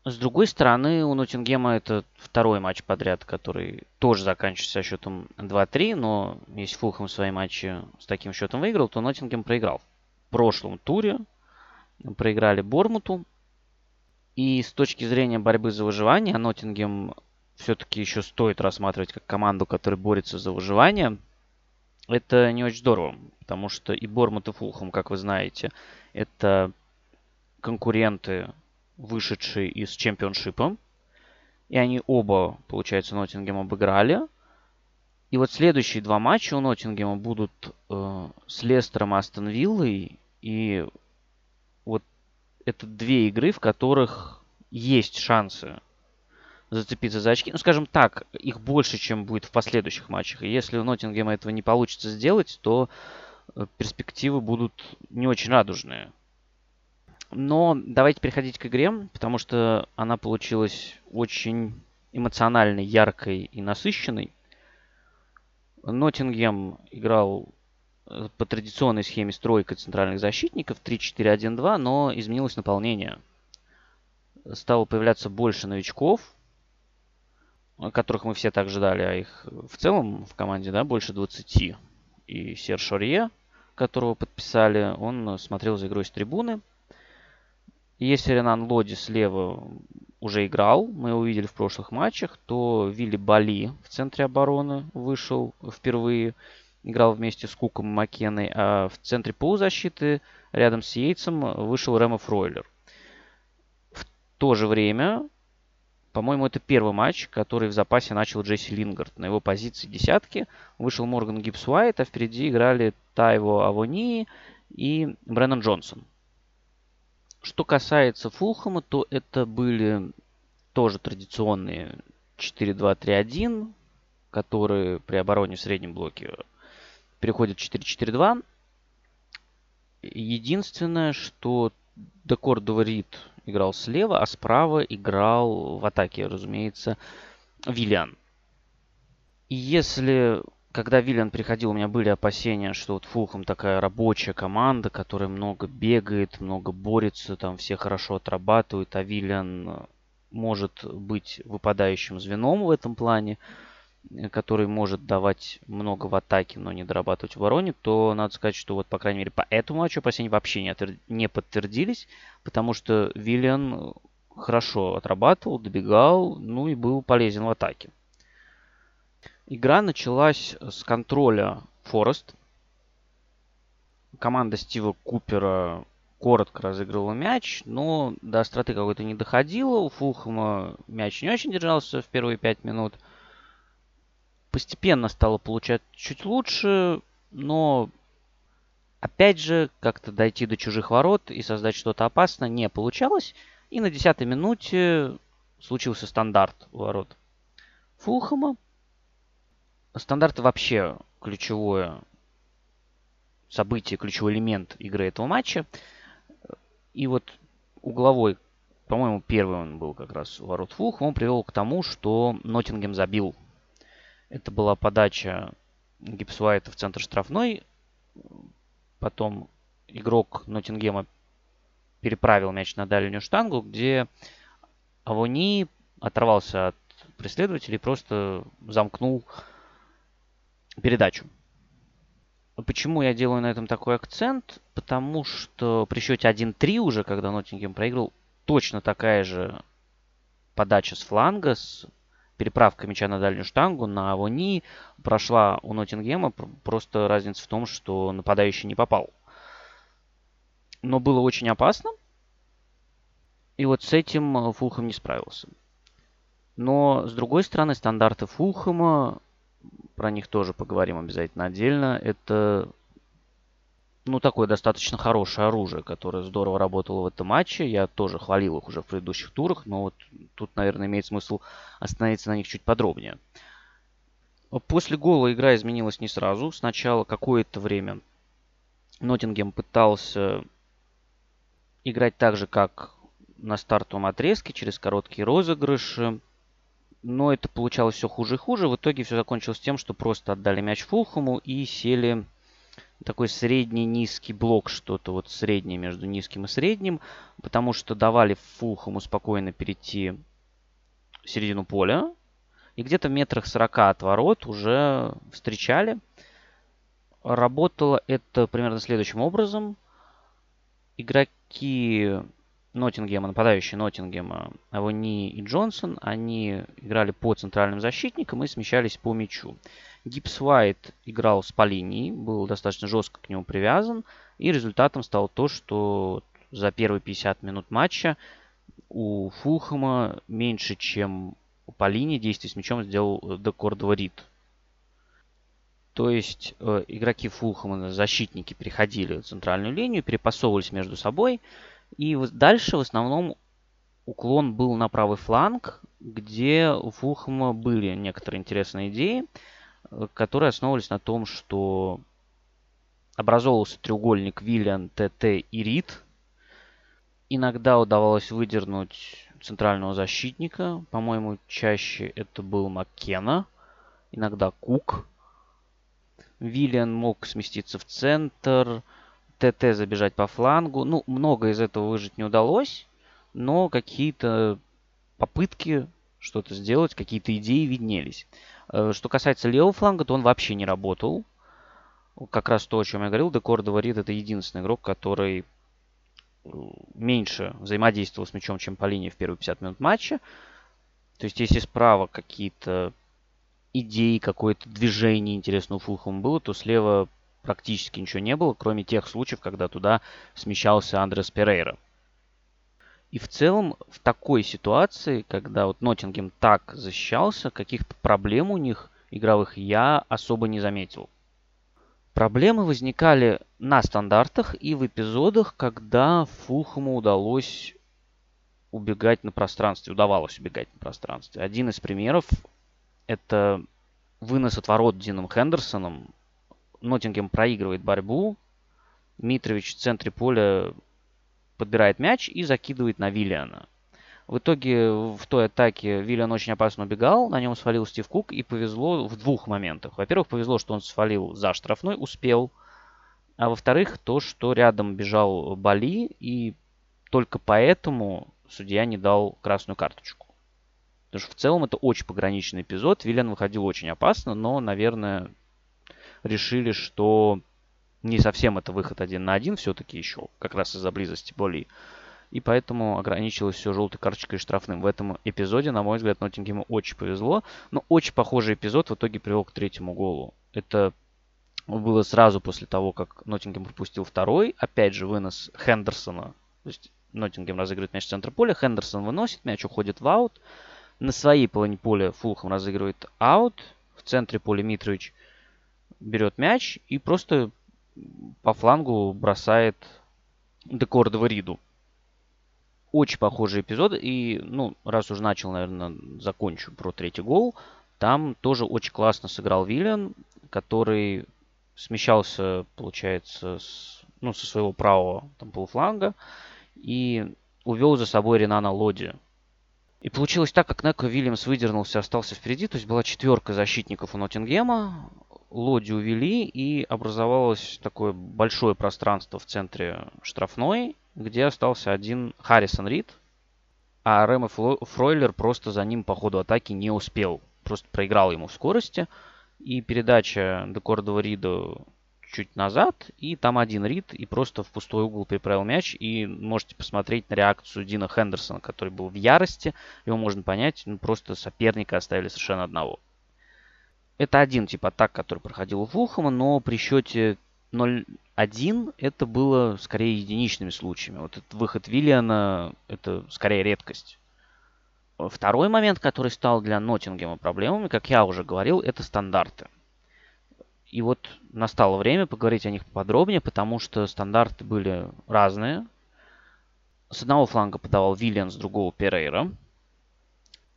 С другой стороны, у Ноттингема это второй матч подряд, который тоже заканчивается счетом 2-3, но если Фулхэм свои матчи с таким счетом выиграл, то Ноттингем проиграл. В прошлом туре проиграли Бормуту. И с точки зрения борьбы за выживание, Ноттингем все-таки еще стоит рассматривать как команду, которая борется за выживание. Это не очень здорово, потому что и Бормут, и Фулхэм, как вы знаете, это конкуренты, вышедшие из чемпионшипа. И они оба, получается, Ноттингем обыграли. И вот следующие два матча у Ноттингема будут э, с Лестером и Астон Виллой. И вот это две игры, в которых есть шансы зацепиться за очки. Ну, скажем так, их больше, чем будет в последующих матчах. И если у Ноттингема этого не получится сделать, то э, перспективы будут не очень радужные. Но давайте переходить к игре, потому что она получилась очень эмоциональной, яркой и насыщенной. Ноттингем играл э, по традиционной схеме с тройкой центральных защитников 3-4-1-2, но изменилось наполнение. Стало появляться больше новичков, которых мы все так ждали, а их в целом в команде да, больше 20. И Серж Шорье, которого подписали, он смотрел за игрой с трибуны – если Ренан Лоди слева уже играл, мы его увидели в прошлых матчах, то Вилли Бали в центре обороны вышел впервые, играл вместе с Куком и Маккеной, а в центре полузащиты рядом с Йейтсом вышел Рема Фройлер. В то же время, по-моему, это первый матч, который в запасе начал Джесси Лингард. На его позиции десятки вышел Морган Гибс Уайт, а впереди играли Тайво Авони и Брэннон Джонсон. Что касается Фулхэма, то это были тоже традиционные 4-2-3-1, которые при обороне в среднем блоке переходят в 4-4-2. Единственное, что Декор Доварит играл слева, а справа играл в атаке, разумеется, Виллиан. И если когда Виллиан приходил, у меня были опасения, что вот Фулхэм такая рабочая команда, которая много бегает, много борется, там все хорошо отрабатывают, а Виллиан может быть выпадающим звеном в этом плане, который может давать много в атаке, но не дорабатывать в обороне, то надо сказать, что вот, по крайней мере, по этому матчу опасения вообще не, отвер... не подтвердились, потому что Виллиан хорошо отрабатывал, добегал, ну и был полезен в атаке. Игра началась с контроля Форест. Команда Стива Купера коротко разыгрывала мяч, но до остроты какой-то не доходила. У Фулхэма мяч не очень держался в первые пять минут. Постепенно стало получать чуть лучше, но опять же как-то дойти до чужих ворот и создать что-то опасное не получалось. И на десятой минуте случился стандарт у ворот Фулхэма. Стандарты вообще ключевое событие, ключевой элемент игры этого матча. И вот угловой, по-моему, первый он был как раз у ворот Фулх, он привел к тому, что Ноттингем забил. Это была подача Гипсуайта в центр штрафной. Потом игрок Ноттингема переправил мяч на дальнюю штангу, где Авони оторвался от преследователей и просто замкнул передачу. Почему я делаю на этом такой акцент? Потому что при счете 1-3 уже, когда Ноттингем проиграл, точно такая же подача с фланга, с переправкой мяча на дальнюю штангу, на Авони прошла у Ноттингема. Просто разница в том, что нападающий не попал. Но было очень опасно. И вот с этим Фулхэм не справился. Но, с другой стороны, стандарты Фулхэма про них тоже поговорим обязательно отдельно. Это ну, такое достаточно хорошее оружие, которое здорово работало в этом матче. Я тоже хвалил их уже в предыдущих турах, но вот тут, наверное, имеет смысл остановиться на них чуть подробнее. После гола игра изменилась не сразу. Сначала какое-то время Ноттингем пытался играть так же, как на стартовом отрезке через короткие розыгрыши. Но это получалось все хуже и хуже. В итоге все закончилось тем, что просто отдали мяч Фулхаму и сели такой средний низкий блок, что-то вот среднее между низким и средним, потому что давали Фулхаму спокойно перейти в середину поля, и где-то в метрах 40 от ворот уже встречали. Работало это примерно следующим образом. Игроки Ноттингема, нападающие Ноттингема, Авони и Джонсон, они играли по центральным защитникам и смещались по мячу. Гипс Уайт играл с по линии, был достаточно жестко к нему привязан, и результатом стало то, что за первые 50 минут матча у Фулхэма меньше, чем по линии действий с мячом сделал Декордова Рид. То есть э, игроки Фулхэма, защитники, переходили в центральную линию, перепасовывались между собой. И дальше в основном уклон был на правый фланг, где у Фулхэма были некоторые интересные идеи. Э, которые основывались на том, что образовывался треугольник Виллиан, ТТ и Рид. Иногда удавалось выдернуть центрального защитника. По-моему, чаще это был Маккена. Иногда Кук. Виллиан мог сместиться в центр. ТТ забежать по флангу. Ну, много из этого выжить не удалось. Но какие-то попытки что-то сделать, какие-то идеи виднелись. Э, что касается левого фланга, то он вообще не работал. Как раз то, о чем я говорил, Декор Рид это единственный игрок, который э, меньше взаимодействовал с мячом, чем по линии в первые 50 минут матча. То есть, если справа какие-то идеи, какое-то движение интересное у Фулхэма было, то слева практически ничего не было, кроме тех случаев, когда туда смещался Андрес Перейра. И в целом в такой ситуации, когда вот Ноттингем так защищался, каких-то проблем у них игровых я особо не заметил. Проблемы возникали на стандартах и в эпизодах, когда Фулхаму удалось убегать на пространстве, удавалось убегать на пространстве. Один из примеров это вынос от ворот Дином Хендерсоном. Ноттингем проигрывает борьбу. Митрович в центре поля подбирает мяч и закидывает на Виллиана. В итоге в той атаке Виллиан очень опасно убегал, на нем свалил Стив Кук и повезло в двух моментах. Во-первых, повезло, что он свалил за штрафной, успел. А во-вторых, то, что рядом бежал Бали, и только поэтому судья не дал красную карточку. Потому что в целом это очень пограничный эпизод. Виллиан выходил очень опасно, но, наверное, решили, что не совсем это выход один на один все-таки еще, как раз из-за близости боли. И поэтому ограничилось все желтой карточкой и штрафным. В этом эпизоде, на мой взгляд, Ноттингему очень повезло. Но очень похожий эпизод в итоге привел к третьему голу. Это было сразу после того, как Ноттингем пропустил второй. Опять же, вынос Хендерсона. То есть Ноттингем разыгрывает мяч в центр поля. Хендерсон выносит, мяч уходит в аут. На своей половине поля Фулхам разыгрывает аут. В центре поля Митрович берет мяч и просто по флангу бросает Декордова Риду. Очень похожий эпизод. И, ну, раз уже начал, наверное, закончу про третий гол. Там тоже очень классно сыграл Виллиан, который смещался, получается, с, ну, со своего правого там, полуфланга и увел за собой Ренана Лоди. И получилось так, как Неко Вильямс выдернулся, остался впереди. То есть была четверка защитников у Ноттингема лоди увели, и образовалось такое большое пространство в центре штрафной, где остался один Харрисон Рид, а Рэм Фройлер просто за ним по ходу атаки не успел. Просто проиграл ему в скорости. И передача Декордова Рида чуть назад, и там один Рид, и просто в пустой угол приправил мяч. И можете посмотреть на реакцию Дина Хендерсона, который был в ярости. Его можно понять, ну, просто соперника оставили совершенно одного. Это один тип атак, который проходил у Фулхэма, но при счете 0-1 это было скорее единичными случаями. Вот этот выход Виллиана это скорее редкость. Второй момент, который стал для Ноттингема проблемами, как я уже говорил, это стандарты. И вот настало время поговорить о них подробнее, потому что стандарты были разные. С одного фланга подавал Виллиан, с другого Перейра.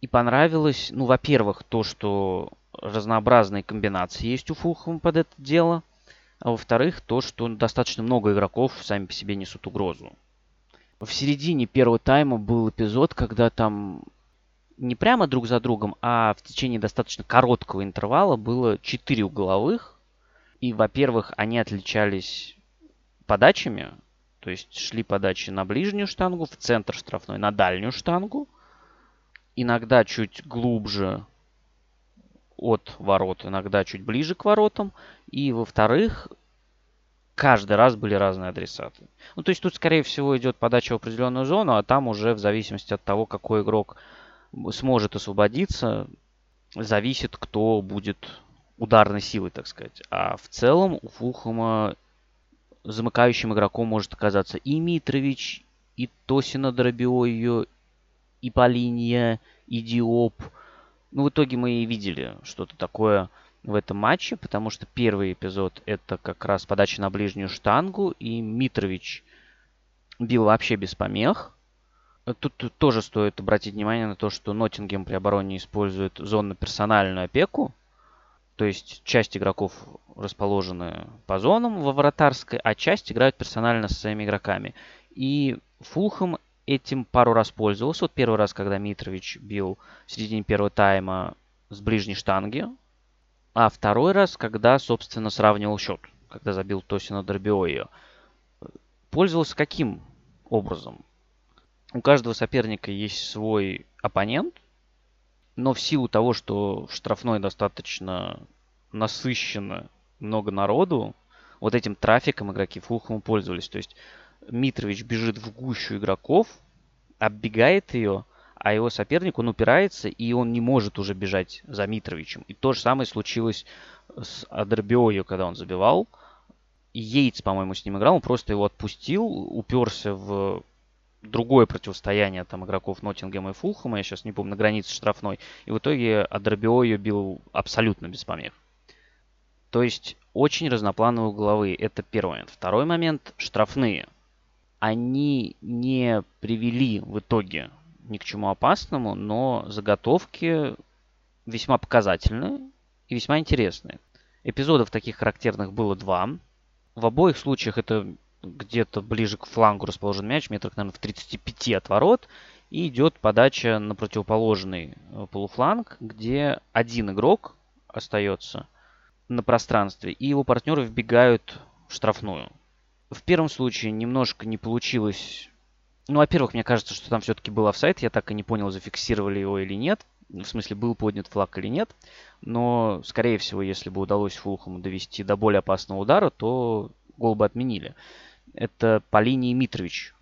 И понравилось, ну, во-первых, то, что разнообразные комбинации есть у Фулхэма под это дело. А во-вторых, то, что достаточно много игроков сами по себе несут угрозу. В середине первого тайма был эпизод, когда там не прямо друг за другом, а в течение достаточно короткого интервала было 4 угловых. И, во-первых, они отличались подачами, то есть шли подачи на ближнюю штангу, в центр штрафной, на дальнюю штангу. Иногда чуть глубже от ворот, иногда чуть ближе к воротам. И, во-вторых, каждый раз были разные адресаты. Ну, то есть тут, скорее всего, идет подача в определенную зону, а там уже в зависимости от того, какой игрок сможет освободиться, зависит, кто будет ударной силой, так сказать. А в целом у Фулхэма замыкающим игроком может оказаться и Митрович, и Тосина Дробиойо, и Полинья, и Диоп. Ну, в итоге мы и видели что-то такое в этом матче, потому что первый эпизод это как раз подача на ближнюю штангу, и Митрович бил вообще без помех. Тут, тут тоже стоит обратить внимание на то, что Ноттингем при обороне использует зонно-персональную опеку. То есть часть игроков расположены по зонам во вратарской, а часть играют персонально со своими игроками. И Фулхэм этим пару раз пользовался. Вот первый раз, когда Митрович бил в середине первого тайма с ближней штанги, а второй раз, когда, собственно, сравнивал счет, когда забил Тосина Дорбиойо. Пользовался каким образом? У каждого соперника есть свой оппонент, но в силу того, что в штрафной достаточно насыщенно много народу, вот этим трафиком игроки Фулхэма пользовались. То есть Митрович бежит в гущу игроков, оббегает ее, а его соперник, он упирается, и он не может уже бежать за Митровичем. И то же самое случилось с Адербиою, когда он забивал. Йейтс, по-моему, с ним играл, он просто его отпустил, уперся в другое противостояние там игроков Ноттингема и Фулхэма, я сейчас не помню, на границе штрафной. И в итоге Адербиою бил абсолютно без помех. То есть очень разноплановые угловые. Это первый момент. Второй момент – штрафные. Они не привели в итоге ни к чему опасному, но заготовки весьма показательные и весьма интересные. Эпизодов таких характерных было два. В обоих случаях это где-то ближе к флангу расположен мяч, метрах, наверное, в 35 от ворот. И идет подача на противоположный э, полуфланг, где один игрок остается на пространстве, и его партнеры вбегают в штрафную. В первом случае немножко не получилось ну, во-первых, мне кажется, что там все-таки был офсайт. Я так и не понял, зафиксировали его или нет. В смысле, был поднят флаг или нет. Но, скорее всего, если бы удалось Фулхаму довести до более опасного удара, то гол бы отменили. Это по линии Митрович.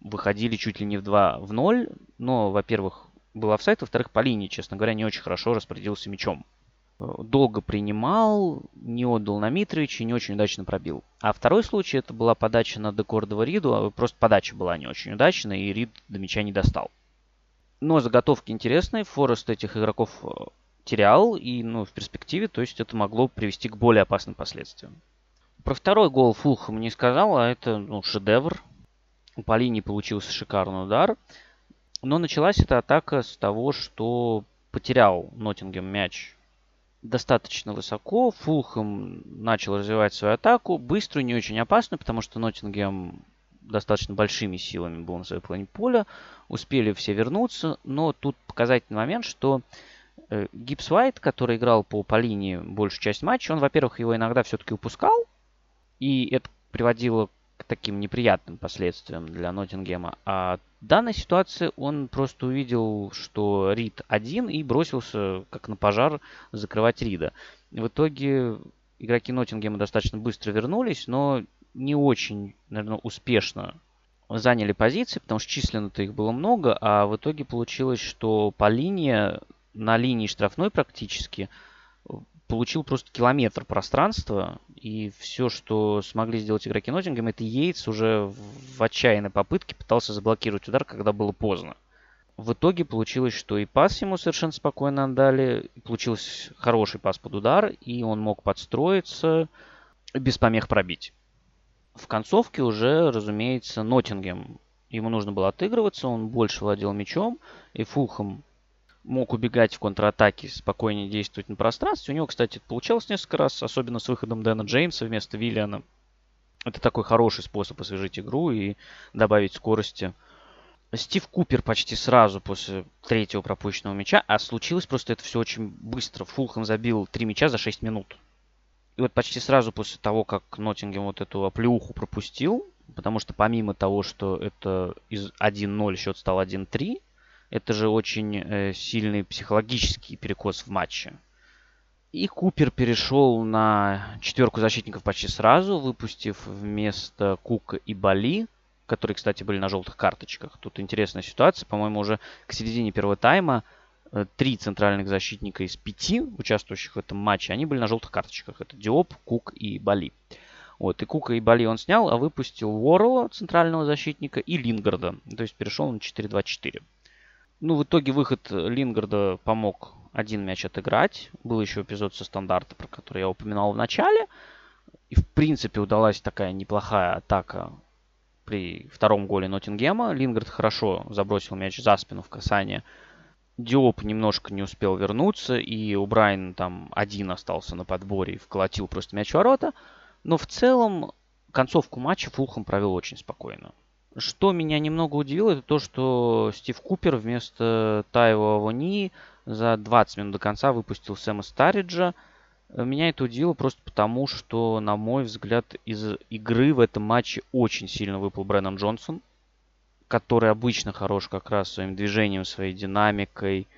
Выходили чуть ли не в 2 в 0. Но, во-первых, был офсайт. Во-вторых, по линии, честно говоря, не очень хорошо распорядился мячом долго принимал, не отдал на Митровича не очень удачно пробил. А второй случай это была подача на Декордова Риду, а просто подача была не очень удачная, и Рид до мяча не достал. Но заготовки интересные, Форест этих игроков э, терял, и ну, в перспективе, то есть это могло привести к более опасным последствиям. Про второй гол Фулхэм не сказал, а это ну, шедевр. У Полини получился шикарный удар. Но началась эта атака с того, что потерял Ноттингем мяч достаточно высоко. Фулхэм начал развивать свою атаку. Быструю, не очень опасную, потому что Ноттингем достаточно большими силами был на своей половине поля. Успели все вернуться. Но тут показательный момент, что э, Гипс Уайт, который играл по, по линии большую часть матча, он, во-первых, его иногда все-таки упускал. И это приводило к таким неприятным последствиям для Ноттингема. А в данной ситуации он просто увидел, что Рид один и бросился, как на пожар, закрывать Рида. В итоге игроки Ноттингема достаточно быстро вернулись, но не очень, наверное, успешно заняли позиции, потому что численно-то их было много, а в итоге получилось, что по линии, на линии штрафной практически, получил просто километр пространства, и все, что смогли сделать игроки Ноттингема, это Йейтс уже в отчаянной попытке пытался заблокировать удар, когда было поздно. В итоге получилось, что и пас ему совершенно спокойно отдали, получился хороший пас под удар, и он мог подстроиться, без помех пробить. В концовке уже, разумеется, Ноттингем. Ему нужно было отыгрываться, он больше владел мячом, и Фулхэм мог убегать в контратаке, спокойнее действовать на пространстве. У него, кстати, получалось несколько раз, особенно с выходом Дэна Джеймса вместо Виллиана. Это такой хороший способ освежить игру и добавить скорости. Стив Купер почти сразу после третьего пропущенного мяча, а случилось просто это все очень быстро. Фулхэм забил три мяча за 6 минут. И вот почти сразу после того, как Ноттингем вот эту оплеуху пропустил, потому что помимо того, что это из 1-0 счет стал 1-3, это же очень э, сильный психологический перекос в матче. И Купер перешел на четверку защитников почти сразу, выпустив вместо Кука и Бали, которые, кстати, были на желтых карточках. Тут интересная ситуация. По-моему, уже к середине первого тайма э, три центральных защитника из пяти участвующих в этом матче, они были на желтых карточках. Это Диоп, Кук и Бали. Вот, и Кука и Бали он снял, а выпустил Уоррелла, центрального защитника, и Лингарда. То есть перешел на 4-2-4. Ну, в итоге выход Лингарда помог один мяч отыграть. Был еще эпизод со стандарта, про который я упоминал в начале. И, в принципе, удалась такая неплохая атака при втором голе Ноттингема. Лингард хорошо забросил мяч за спину в касание. Диоп немножко не успел вернуться, и у Брайана там один остался на подборе и вколотил просто мяч в ворота. Но в целом концовку матча Фулхэм провел очень спокойно. Что меня немного удивило, это то, что Стив Купер вместо Тайва Вони за 20 минут до конца выпустил Сэма Стариджа. Меня это удивило просто потому, что, на мой взгляд, из игры в этом матче очень сильно выпал Брэннон Джонсон, который обычно хорош как раз своим движением, своей динамикой,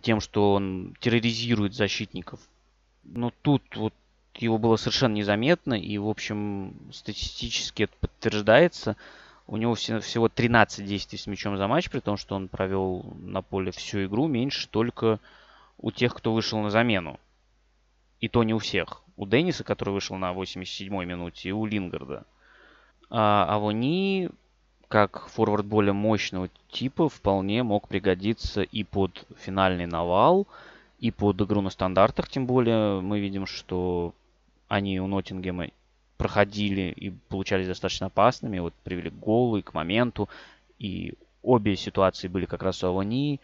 тем, что он терроризирует защитников. Но тут вот его было совершенно незаметно, и, в общем, статистически это подтверждается. У него всего 13 действий с мячом за матч, при том, что он провел на поле всю игру, меньше только у тех, кто вышел на замену. И то не у всех. У Денниса, который вышел на 87-й минуте, и у Лингарда. А Авони, как форвард более мощного типа, вполне мог пригодиться и под финальный навал, и под игру на стандартах. Тем более мы видим, что они у Ноттингема проходили и получались достаточно опасными. Вот привели к голу и к моменту. И обе ситуации были как раз у Авании.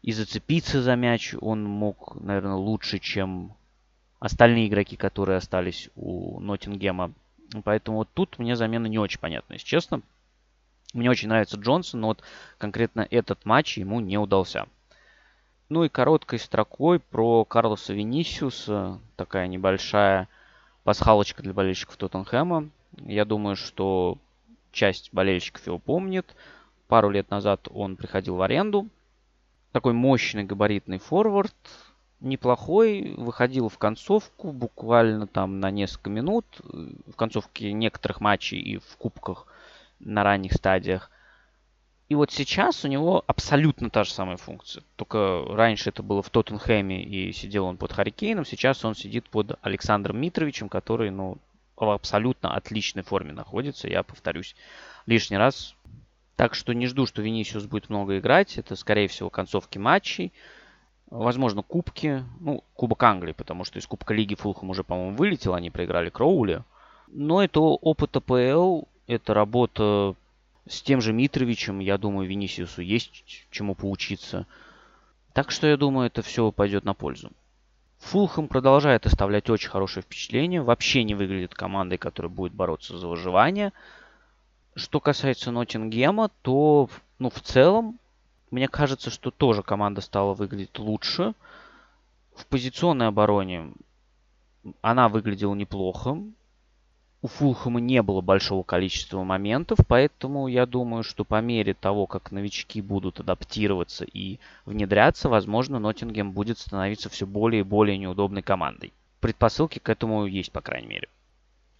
И зацепиться за мяч он мог, наверное, лучше, чем остальные игроки, которые остались у Ноттингема. Поэтому вот тут мне замена не очень понятна, если честно. Мне очень нравится Джонсон, но вот конкретно этот матч ему не удался. Ну и короткой строкой про Карлоса Венисиуса. Такая небольшая пасхалочка для болельщиков Тоттенхэма. Я думаю, что часть болельщиков его помнит. Пару лет назад он приходил в аренду. Такой мощный габаритный форвард. Неплохой. Выходил в концовку буквально там на несколько минут. В концовке некоторых матчей и в кубках на ранних стадиях. И вот сейчас у него абсолютно та же самая функция. Только раньше это было в Тоттенхэме и сидел он под Харикейном. Сейчас он сидит под Александром Митровичем, который ну, в абсолютно отличной форме находится. Я повторюсь лишний раз. Так что не жду, что Венисиус будет много играть. Это, скорее всего, концовки матчей. Возможно, кубки. Ну, Кубок Англии, потому что из Кубка Лиги Фулхэм уже, по-моему, вылетел. Они проиграли Кроули. Но это опыт АПЛ. Это работа с тем же Митровичем, я думаю, Венисиусу есть чему поучиться. Так что я думаю, это все пойдет на пользу. Фулхэм продолжает оставлять очень хорошее впечатление. Вообще не выглядит командой, которая будет бороться за выживание. Что касается Ноттингема, то ну, в целом, мне кажется, что тоже команда стала выглядеть лучше. В позиционной обороне она выглядела неплохо у Фулхэма не было большого количества моментов, поэтому я думаю, что по мере того, как новички будут адаптироваться и внедряться, возможно, Ноттингем будет становиться все более и более неудобной командой. Предпосылки к этому есть, по крайней мере.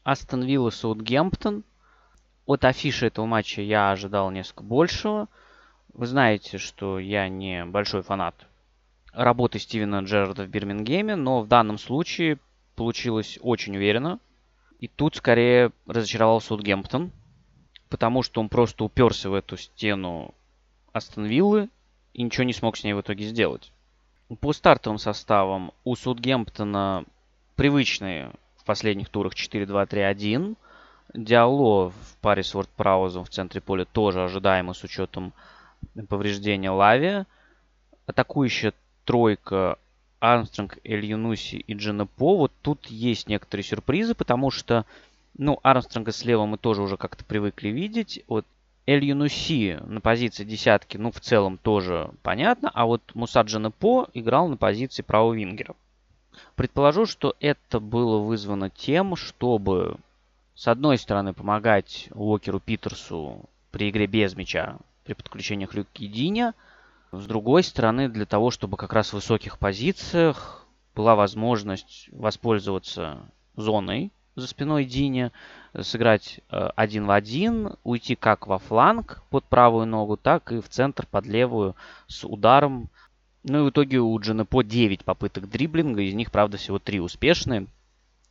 Астон Вилла Саутгемптон. От афиши этого матча я ожидал несколько большего. Вы знаете, что я не большой фанат работы Стивена Джерарда в Бирмингеме, но в данном случае получилось очень уверенно. И тут скорее разочаровал Саутгемптон, потому что он просто уперся в эту стену Астон Виллы и ничего не смог с ней в итоге сделать. По стартовым составам у Саутгемптона привычные в последних турах 4-2-3-1. Диало в паре с Вордпраузом в центре поля тоже ожидаемо с учетом повреждения Лави. Атакующая тройка Армстронг, Эль Юнуси и Дженепо. Вот тут есть некоторые сюрпризы, потому что Ну, Армстронга слева мы тоже уже как-то привыкли видеть. Вот Эль Юнуси на позиции десятки, ну, в целом тоже понятно. А вот Мусаджина По играл на позиции правого вингера. Предположу, что это было вызвано тем, чтобы, с одной стороны, помогать Уокеру Питерсу при игре без мяча, при подключении к Люки Диня. С другой стороны, для того, чтобы как раз в высоких позициях была возможность воспользоваться зоной за спиной Диня, сыграть э, один в один, уйти как во фланг под правую ногу, так и в центр под левую с ударом. Ну и в итоге у Джина по 9 попыток дриблинга, из них, правда, всего 3 успешные.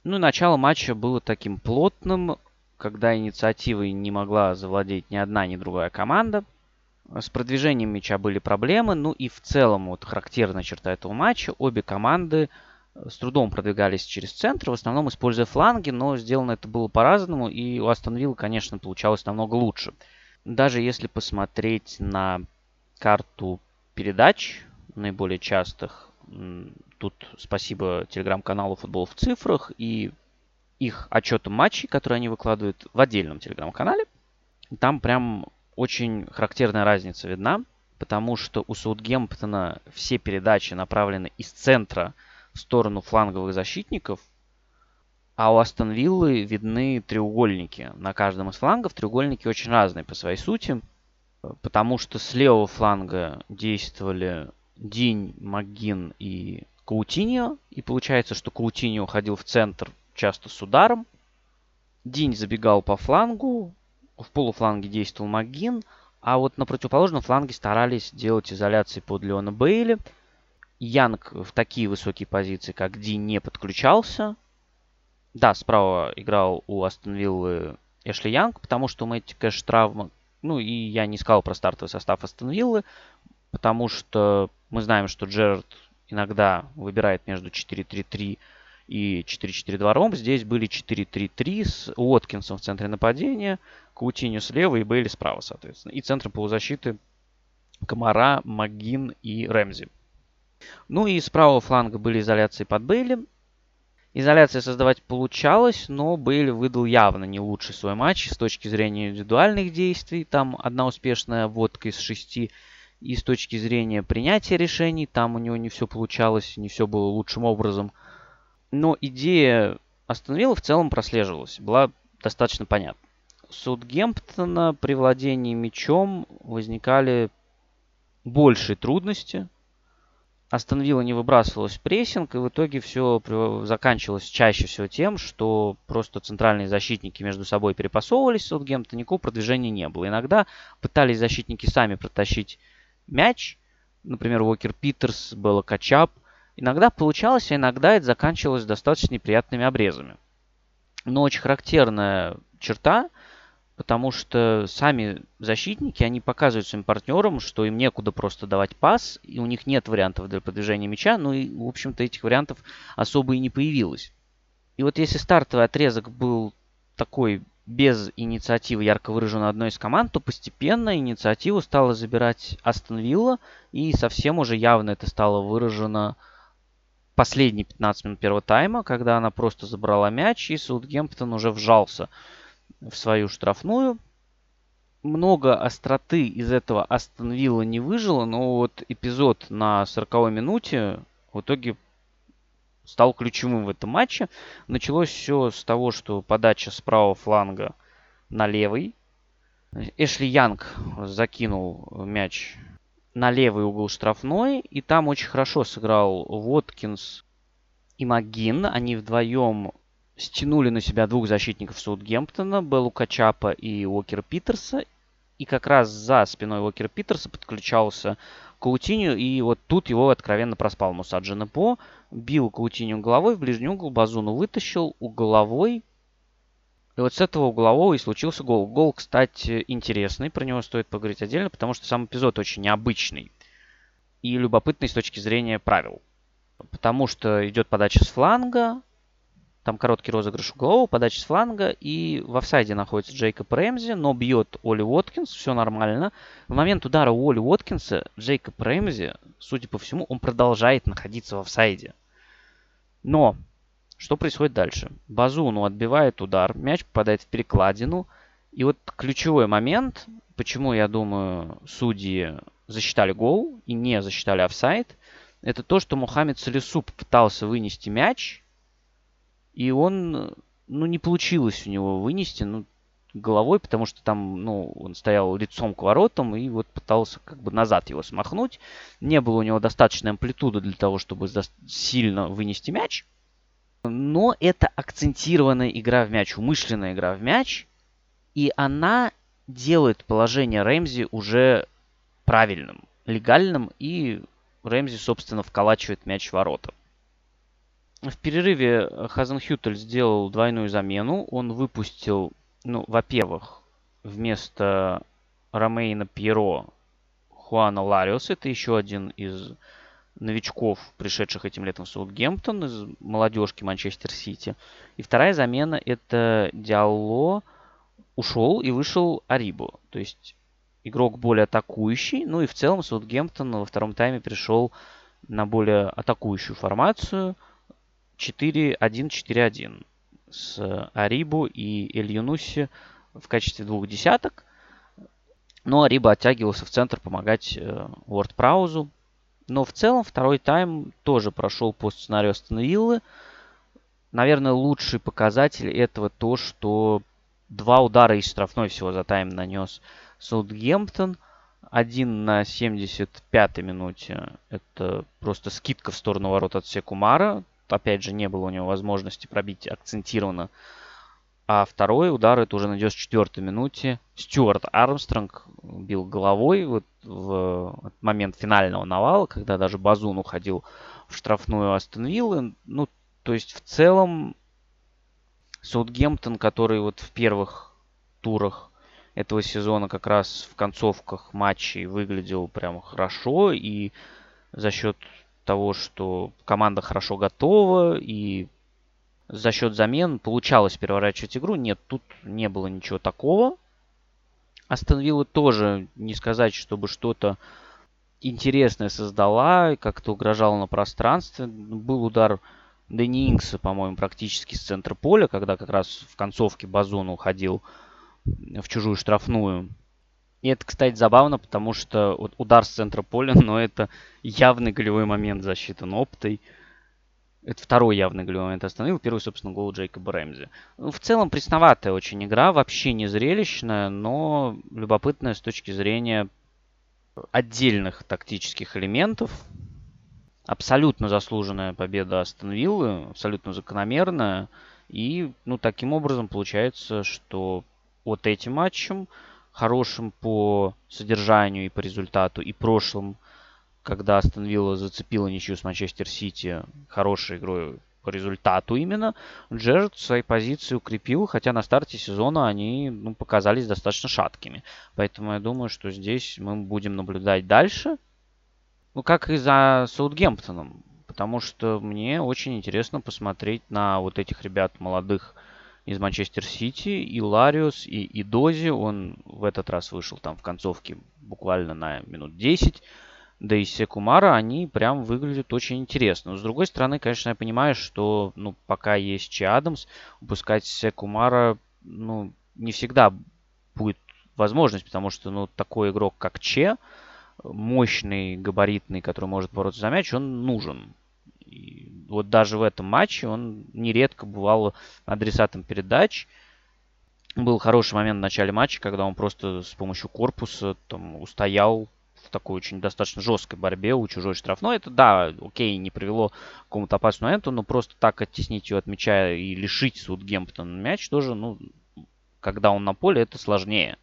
Ну и начало матча было таким плотным, когда инициативой не могла завладеть ни одна, ни другая команда. С продвижением мяча были проблемы, ну и в целом вот характерная черта этого матча, обе команды с трудом продвигались через центр, в основном используя фланги, но сделано это было по-разному, и у Астон Вилла, конечно, получалось намного лучше. Даже если посмотреть на карту передач, наиболее частых, тут спасибо телеграм-каналу «Футбол в цифрах» и их отчетам матчей, которые они выкладывают в отдельном телеграм-канале. Там прям очень характерная разница видна, потому что у Саутгемптона все передачи направлены из центра в сторону фланговых защитников, а у Астон Виллы видны треугольники. На каждом из флангов треугольники очень разные по своей сути, потому что с левого фланга действовали Динь, Магин и Каутиньо, и получается, что Каутиньо уходил в центр часто с ударом. Динь забегал по флангу, в полуфланге действовал Магин, а вот на противоположном фланге старались делать изоляции под Леона Бейли – Янг в такие высокие позиции, как Ди, не подключался. Да, справа играл у Астон Виллы Эшли Янг, потому что у Мэтти Кэш травма. Ну и я не сказал про стартовый состав Астон Виллы, потому что мы знаем, что Джерард иногда выбирает между 4-3-3 и 4-4-2 ромб. Здесь были 4-3-3 с Уоткинсом в центре нападения, Каутинью слева и Бейли справа, соответственно. И центром полузащиты Комара, Магин и Рэмзи. Ну и с правого фланга были изоляции под Бейли. Изоляция создавать получалось, но Бейли выдал явно не лучший свой матч с точки зрения индивидуальных действий. Там одна успешная водка из шести. И с точки зрения принятия решений, там у него не все получалось, не все было лучшим образом. Но идея остановила в целом прослеживалась, была достаточно понятна. Саутгемптона при владении мячом возникали большие трудности, Астон не выбрасывалась прессинг, и в итоге все заканчивалось чаще всего тем, что просто центральные защитники между собой перепасовывались, Саутгемптон никакого продвижения не было. Иногда пытались защитники сами протащить мяч, например, Уокер Питерс, Белла Качап. Иногда получалось, а иногда это заканчивалось достаточно неприятными обрезами. Но очень характерная черта – потому что сами защитники, они показывают своим партнерам, что им некуда просто давать пас, и у них нет вариантов для продвижения мяча, ну и, в общем-то, этих вариантов особо и не появилось. И вот если стартовый отрезок был такой без инициативы ярко выраженной одной из команд, то постепенно инициативу стала забирать Астон Вилла, и совсем уже явно это стало выражено последние 15 минут первого тайма, когда она просто забрала мяч, и Саутгемптон уже вжался в свою штрафную. Много остроты из этого Астон Вилла не выжило, но вот эпизод на 40 минуте в итоге стал ключевым в этом матче. Началось все с того, что подача с правого фланга на левый. Эшли Янг закинул мяч на левый угол штрафной, и там очень хорошо сыграл Воткинс и Магин. Они вдвоем стянули на себя двух защитников Саутгемптона, Беллу Качапа и Уокера Питерса. И как раз за спиной Уокера Питерса подключался Каутиню, и вот тут его откровенно проспал Мусаджина По. Бил Каутиню головой в ближний угол, Базуну вытащил угловой. И вот с этого углового и случился гол. Гол, кстати, интересный, про него стоит поговорить отдельно, потому что сам эпизод очень необычный и любопытный с точки зрения правил. Потому что идет подача с фланга, там короткий розыгрыш углового, подача с фланга. И в офсайде находится Джейкоб Рэмзи, но бьет Оли Уоткинс. Все нормально. В момент удара у Оли Уоткинса Джейкоб Рэмзи, судя по всему, он продолжает находиться в офсайде. Но Что происходит дальше? Базуну отбивает удар, мяч попадает в перекладину. И вот ключевой момент, почему, я думаю, судьи засчитали гол и не засчитали офсайд, это то, что Мухаммед Салисуп пытался вынести мяч, и он, ну, не получилось у него вынести, ну, головой, потому что там, ну, он стоял лицом к воротам и вот пытался как бы назад его смахнуть. Не было у него достаточной амплитуды для того, чтобы сильно вынести мяч. Но это акцентированная игра в мяч, умышленная игра в мяч. И она делает положение Рэмзи уже правильным, легальным. И Рэмзи, собственно, вколачивает мяч в ворота. В перерыве Хазенхютель сделал двойную замену. Он выпустил ну, во-первых, вместо Ромейна Пьеро Хуана Лариос. Это еще один из новичков, пришедших этим летом в Саутгемптон, из молодежки Манчестер Сити. И вторая замена это Диалло ушел и вышел Арибо. То есть игрок более атакующий. Ну и в целом Саутгемптон во втором тайме пришел на более атакующую формацию 4-1-4-1 с Арибу и Эль в качестве двух десяток. Но Ариба оттягивался в центр помогать э, Уорд Праузу. Но в целом второй тайм тоже прошел по сценарию Астон Наверное, лучший показатель этого то, что два удара из штрафной всего за тайм нанес Саутгемптон. Один на 75-й минуте. Это просто скидка в сторону ворот от Секумара опять же, не было у него возможности пробить акцентированно. А второй удар это уже на 94-й минуте. Стюарт Армстронг бил головой вот в момент финального навала, когда даже Базун уходил в штрафную Астон Виллы. Ну, то есть в целом Саутгемптон, который вот в первых турах этого сезона как раз в концовках матчей выглядел прям хорошо и за счет того, что команда хорошо готова и за счет замен получалось переворачивать игру. Нет, тут не было ничего такого. Астон Вилла тоже, не сказать, чтобы что-то интересное создала, как-то угрожала на пространстве. Был удар Дэнни Инкса, по-моему, практически с центра поля, когда как раз в концовке Базон уходил в чужую штрафную. И это, кстати, забавно, потому что вот удар с центра поля, но это явный голевой момент засчитан оптой. Это второй явный голевой момент остановил. Первый, собственно, гол Джейкоба Рэмзи. Ну, в целом, пресноватая очень игра, вообще не зрелищная, но любопытная с точки зрения отдельных тактических элементов. Абсолютно заслуженная победа Астон Виллы, абсолютно закономерная. И, ну, таким образом получается, что вот этим матчем хорошим по содержанию и по результату, и прошлым, когда Астон Вилла зацепила ничью с Манчестер Сити хорошей игрой по результату именно, Джерард свои позиции укрепил, хотя на старте сезона они ну, показались достаточно шаткими. Поэтому я думаю, что здесь мы будем наблюдать дальше. Ну, как и за Саутгемптоном. Потому что мне очень интересно посмотреть на вот этих ребят молодых, из Манчестер Сити, и Лариус, и, и Дози. Он в этот раз вышел там в концовке буквально на минут 10. Да и Секумара, они прям выглядят очень интересно. Но с другой стороны, конечно, я понимаю, что ну, пока есть Чи Адамс, упускать Секумара ну, не всегда будет возможность, потому что ну, такой игрок, как Че, мощный, габаритный, который может бороться за мяч, он нужен. И вот даже в этом матче он нередко бывал адресатом передач. Был хороший момент в начале матча, когда он просто с помощью корпуса там, устоял в такой очень достаточно жесткой борьбе у чужой штрафной. Это, да, окей, не привело к какому-то опасному моменту, но просто так оттеснить ее от мяча и лишить Саутгемптона мяч тоже, ну, когда он на поле, это сложнее.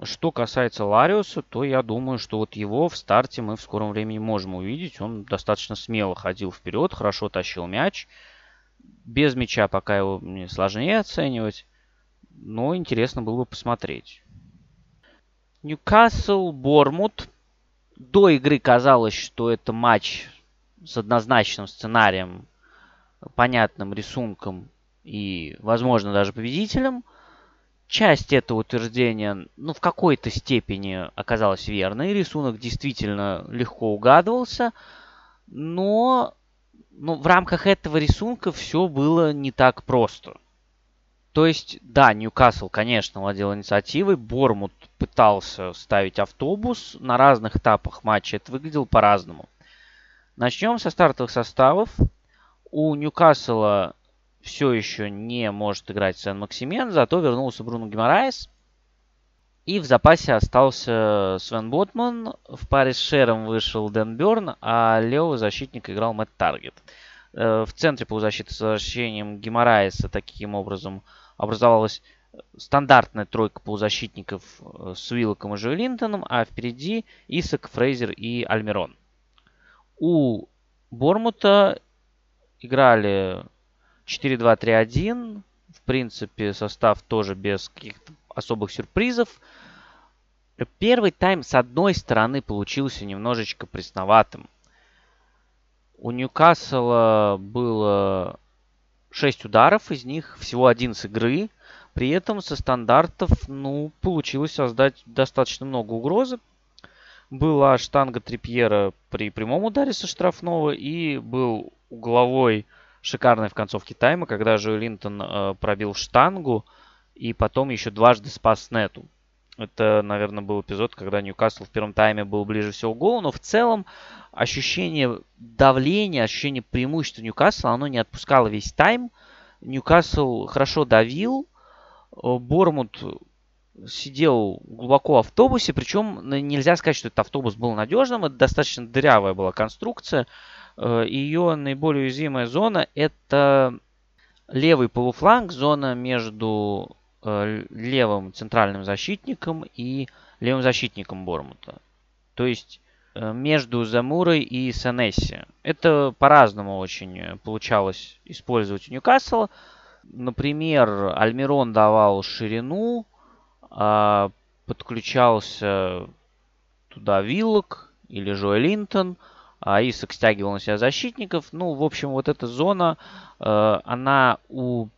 Что касается Лариуса, то я думаю, что вот его в старте мы в скором времени можем увидеть. Он достаточно смело ходил вперед, хорошо тащил мяч. Без мяча пока его мне сложнее оценивать, но интересно было бы посмотреть. Ньюкасл, Бормут. До игры казалось, что это матч с однозначным сценарием, понятным рисунком и, возможно, даже победителем – часть этого утверждения, ну, в какой-то степени оказалась верной. Рисунок действительно легко угадывался, но ну, в рамках этого рисунка все было не так просто. То есть, да, Ньюкасл, конечно, владел инициативой. Бормут пытался ставить автобус. На разных этапах матча это выглядело по-разному. Начнем со стартовых составов. У Ньюкасла все еще не может играть Сен-Максимен, зато вернулся Бруно Гимараес. И в запасе остался Свен Ботман. В паре с Шером вышел Дэн Берн, а левого защитника играл Мэтт Таргет. Э, в центре полузащиты с возвращением Гимараеса таким образом образовалась стандартная тройка полузащитников э, с Уиллоком и Джо а впереди Исак, Фрейзер и Альмирон. У Бормута играли 4-2-3-1. В принципе, состав тоже без каких-то особых сюрпризов. Первый тайм, с одной стороны, получился немножечко пресноватым. У Ньюкасла было 6 ударов, из них всего один с игры. При этом со стандартов, ну, получилось создать достаточно много угрозы. Была штанга Трипьера при прямом ударе со штрафного и был угловой шикарный в концовке тайма, когда Джо Линтон э, пробил штангу и потом еще дважды спас нету. Это, наверное, был эпизод, когда Ньюкасл в первом тайме был ближе всего к голу, но в целом ощущение давления, ощущение преимущества Ньюкасла, оно не отпускало весь тайм. Ньюкасл хорошо давил, э, Бормут сидел глубоко в автобусе, причем нельзя сказать, что этот автобус был надежным, это достаточно дырявая была конструкция. Э, Ее наиболее уязвимая зона это левый полуфланг, зона между э, левым центральным защитником и левым защитником Бормута. То есть э, между Замурой и Санесси. Это по-разному очень получалось использовать у Ньюкасла. Например, Альмирон давал ширину, подключался туда Виллок или Джоэ Линтон – а Исак стягивал на себя защитников. Ну, в общем, вот эта зона, э, она у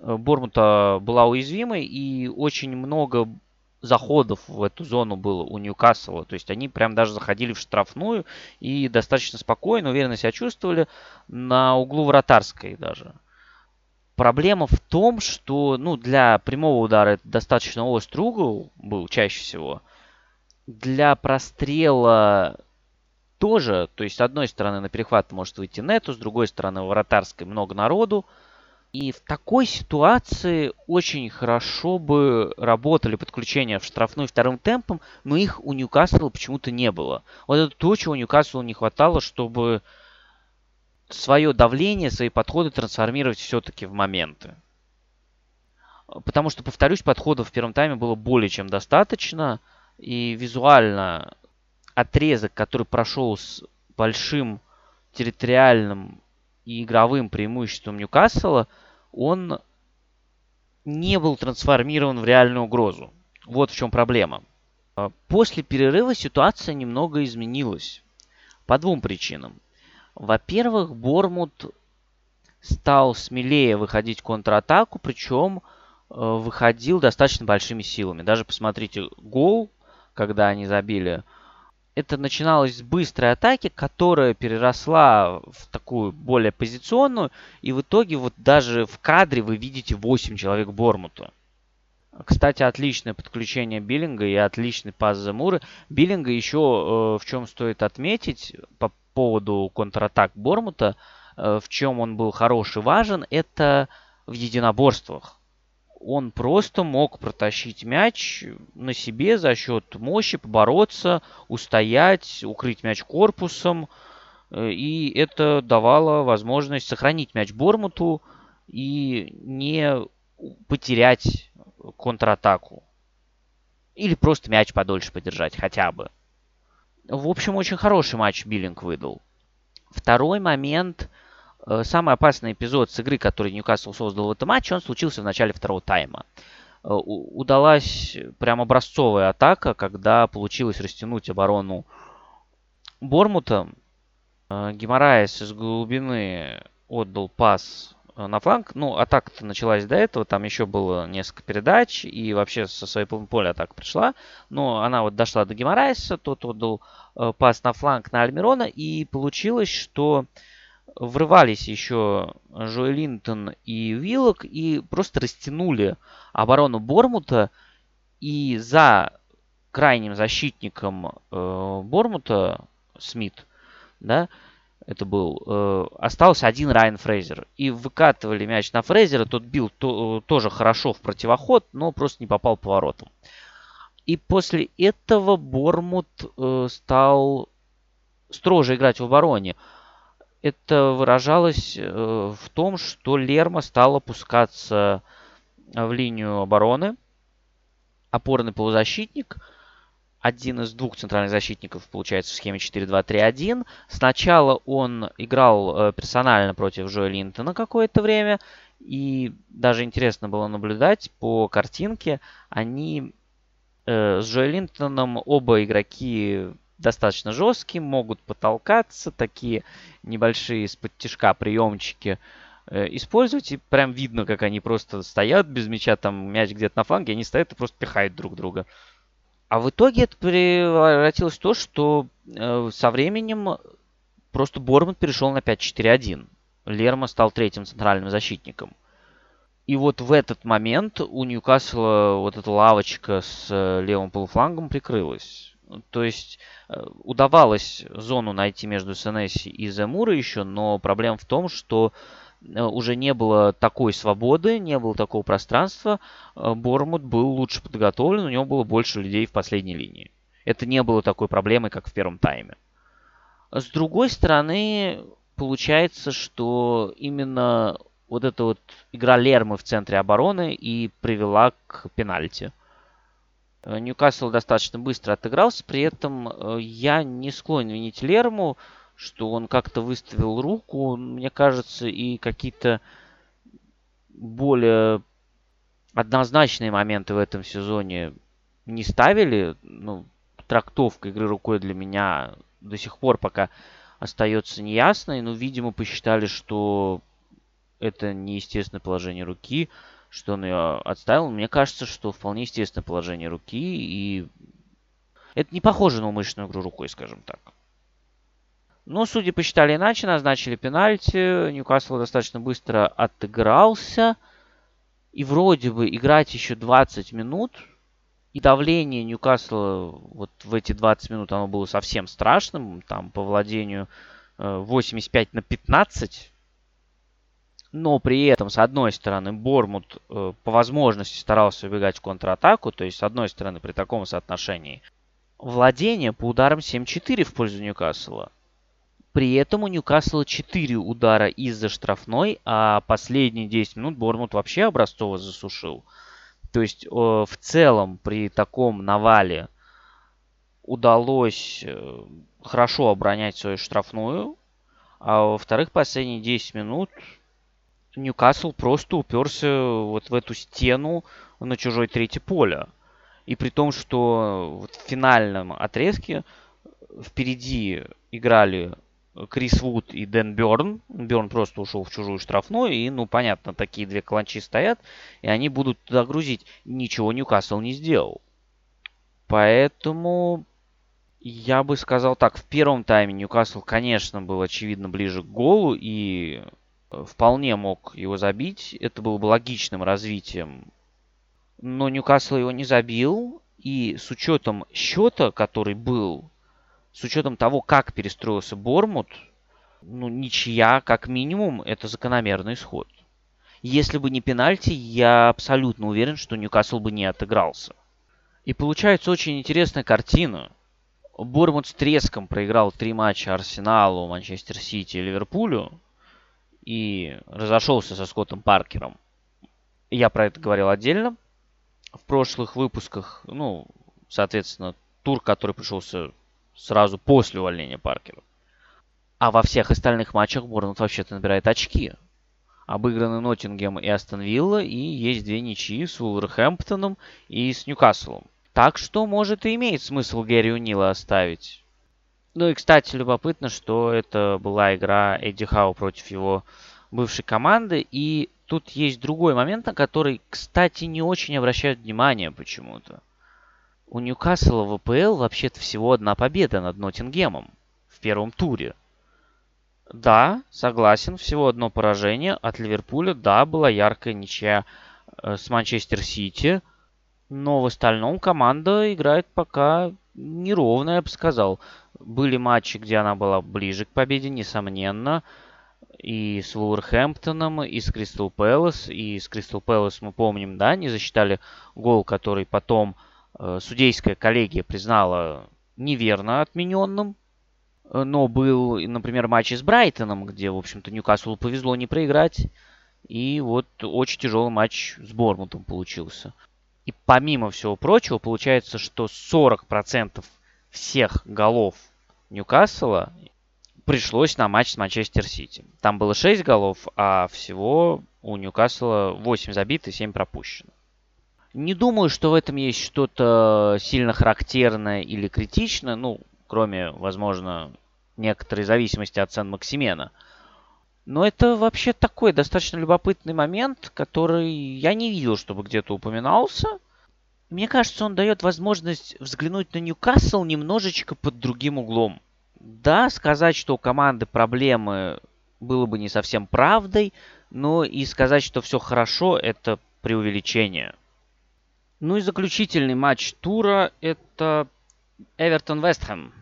э, Бормута была уязвимой, и очень много заходов в эту зону было у Ньюкасла. То есть они прям даже заходили в штрафную и достаточно спокойно, уверенно себя чувствовали на углу вратарской даже. Проблема в том, что ну, для прямого удара это достаточно острый угол был чаще всего. Для прострела тоже, то есть с одной стороны на перехват может выйти Нету, с другой стороны в вратарской много народу. И в такой ситуации очень хорошо бы работали подключения в штрафную вторым темпом, но их у Ньюкасла почему-то не было. Вот это то, чего Ньюкаслу не хватало, чтобы свое давление, свои подходы трансформировать все-таки в моменты. Потому что, повторюсь, подходов в первом тайме было более чем достаточно. И визуально отрезок, который прошел с большим территориальным и игровым преимуществом Ньюкасла, он не был трансформирован в реальную угрозу. Вот в чем проблема. А, после перерыва ситуация немного изменилась. По двум причинам. Во-первых, Бормут стал смелее выходить в контратаку, причем э, выходил достаточно большими силами. Даже посмотрите гол, когда они забили это начиналось с быстрой атаки, которая переросла в такую более позиционную. И в итоге вот даже в кадре вы видите 8 человек Бормута. Кстати, отличное подключение Биллинга и отличный пас Замуры. Биллинга еще э, в чем стоит отметить по поводу контратак Бормута, э, в чем он был хорош и важен, это в единоборствах он просто мог протащить мяч на себе за счет мощи, побороться, устоять, укрыть мяч корпусом. Э, и это давало возможность сохранить мяч Бормуту и не потерять контратаку. Или просто мяч подольше подержать хотя бы. В общем, очень хороший матч Биллинг выдал. Второй момент – Э, самый опасный эпизод с игры, который Ньюкасл создал в этом матче, он случился в начале второго тайма. Э, удалась прям образцовая атака, когда получилось растянуть оборону Бормута. Э, Гимараес из глубины отдал пас на фланг. Ну, атака-то началась до этого, там еще было несколько передач, и вообще со своей поля атака пришла. Но она вот дошла до Гимараеса, тот отдал пас на фланг на Альмирона, и получилось, что врывались еще Жоэлинтон и Виллок и просто растянули оборону Бормута. И за крайним защитником э, Бормута, Смит, да, это был, э, остался один Райан Фрейзер. И выкатывали мяч на Фрейзера, тот бил то, тоже хорошо в противоход, но просто не попал поворотом. И после этого Бормут э, стал строже играть в обороне. Это выражалось э, в том, что Лерма стал опускаться в линию обороны. Опорный полузащитник – один из двух центральных защитников, получается, в схеме 4-2-3-1. Сначала он играл э, персонально против Джоя Линтона какое-то время. И даже интересно было наблюдать по картинке. Они э, с Джоя Линтоном оба игроки достаточно жесткие, могут потолкаться, такие небольшие из-под тяжка приемчики э, использовать. И прям видно, как они просто стоят без мяча, там мяч где-то на фланге, они стоят и просто пихают друг друга. А в итоге это превратилось в то, что э, со временем просто Борман перешел на 5-4-1. Лерма стал третьим центральным защитником. И вот в этот момент у Ньюкасла вот эта лавочка с э, левым полуфлангом прикрылась. То есть э, удавалось зону найти между Сенесси и Земура еще, но проблема в том, что уже не было такой свободы, не было такого пространства. Э, Бормут был лучше подготовлен, у него было больше людей в последней линии. Это не было такой проблемой, как в первом тайме. С другой стороны, получается, что именно вот эта вот игра Лермы в центре обороны и привела к пенальти. Э, Ньюкасл достаточно быстро отыгрался, при этом я не склонен винить Лерму что он как-то выставил руку, мне кажется, и какие-то более однозначные моменты в этом сезоне не ставили. Ну, трактовка игры рукой для меня до сих пор пока остается неясной. Но, видимо, посчитали, что это неестественное положение руки, что он ее отставил. Мне кажется, что вполне естественное положение руки. И это не похоже на умышленную игру рукой, скажем так. Но судьи посчитали иначе, назначили пенальти. Ньюкасл достаточно быстро отыгрался. И вроде бы играть еще 20 минут. И давление Ньюкасла вот в эти 20 минут оно было совсем страшным. Там по владению 85 э, на 15. Но при этом, с одной стороны, Бормут э, по возможности старался убегать в контратаку. То есть, с одной стороны, при таком соотношении владение по ударам 7-4 в пользу Ньюкасла. При этом у Ньюкасла 4 удара из-за штрафной, а последние 10 минут Бормут вообще образцово засушил. То есть э, в целом при таком навале удалось э, хорошо оборонять свою штрафную, а во-вторых, последние 10 минут Ньюкасл просто уперся вот в эту стену на чужой третье поле. И при том, что в финальном отрезке впереди играли Крис Вуд и Дэн Берн. Берн просто ушел в чужую штрафную, и, ну, понятно, такие две кланчи стоят, и они будут туда грузить. Ничего Ньюкасл не сделал. Поэтому я бы сказал так, в первом тайме Ньюкасл, конечно, был очевидно ближе к голу и э, вполне мог его забить. Это было бы логичным развитием. Но Ньюкасл его не забил. И с учетом счета, который был, с учетом того, как перестроился Бормут, ну, ничья, как минимум, это закономерный исход. Если бы не пенальти, я абсолютно уверен, что Ньюкасл бы не отыгрался. И получается очень интересная картина. Бормут с треском проиграл три матча Арсеналу, Манчестер Сити и Ливерпулю. И разошелся со Скоттом Паркером. Я про это говорил отдельно. В прошлых выпусках, ну, соответственно, тур, который пришелся сразу после увольнения Паркера. А во всех остальных матчах Борнмут вообще-то набирает очки. Обыграны Ноттингем и Астон Вилла, и есть две ничьи с Уолверхэмптоном и с Ньюкаслом. Так что, может, и имеет смысл Гэри Унила оставить. Ну и, кстати, любопытно, что это была игра Эдди Хау против его бывшей команды. И тут есть другой момент, на который, кстати, не очень обращают внимание почему-то. У Ньюкасла в АПЛ вообще-то всего одна победа над Ноттингемом в первом туре. Да, согласен, всего одно поражение от Ливерпуля. Да, была яркая ничья э, с Манчестер Сити. Но в остальном команда играет пока неровно, я бы сказал. Были матчи, где она была ближе к победе, несомненно. И с Вулверхэмптоном, и с Кристал Пэлас. И с Кристал Пэлас мы помним, да, не засчитали гол, который потом судейская коллегия признала неверно отмененным. Э, но был, например, матч с Брайтоном, где, в общем-то, Ньюкаслу повезло не проиграть. И вот очень тяжелый матч с Бормутом получился. И помимо всего прочего, получается, что 40% всех голов Ньюкасла пришлось на матч с Манчестер Сити. Там было 6 голов, а всего у Ньюкасла 8 забито и 7 пропущено. Не думаю, что в этом есть что-то сильно характерное или критичное, ну, кроме, возможно, некоторой зависимости от цен Максимена. Но это вообще такой достаточно любопытный момент, который я не видел, чтобы где-то упоминался. Мне кажется, он дает возможность взглянуть на Ньюкасл немножечко под другим углом. Да, сказать, что у команды проблемы было бы не совсем правдой, но и сказать, что все хорошо, это преувеличение. Ну и заключительный матч тура это Эвертон-Вестхэм.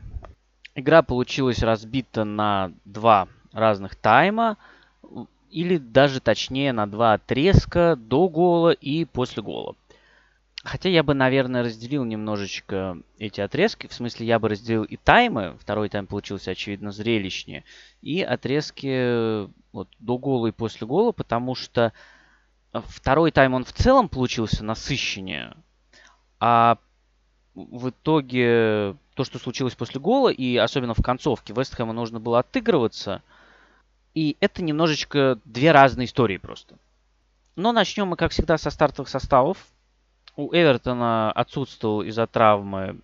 Игра получилась разбита на два разных тайма, или даже точнее на два отрезка до гола и после гола. Хотя я бы, наверное, разделил немножечко эти отрезки. В смысле, я бы разделил и таймы. Второй тайм получился, очевидно, зрелищнее. И отрезки вот, до гола и после гола, потому что второй тайм он в целом получился насыщеннее. А в итоге то, что случилось после гола, и особенно в концовке, Вестхэму нужно было отыгрываться. И это немножечко две разные истории просто. Но начнем мы, как всегда, со стартовых составов у Эвертона отсутствовал из-за травмы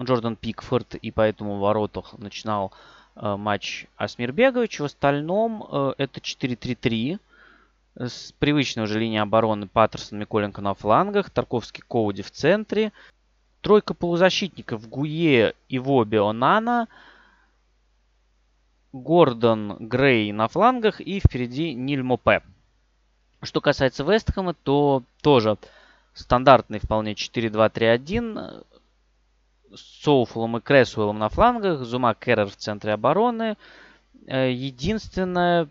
Джордан Пикфорд, и поэтому в воротах начинал э, матч Асмир Бегович. В остальном э, это 4-3-3 с привычной уже линией обороны Паттерсон, Миколенко на флангах, Тарковский Коуди в центре, тройка полузащитников Гуе, Ивоби, Онана, Гордон, Грей на флангах и впереди Ниль Мопе. Что касается Вестхэма, то тоже стандартный вполне 4-2-3-1 с Соуфулом и Кресуэлом на флангах, Зума Керрер в центре обороны. Э, единственное,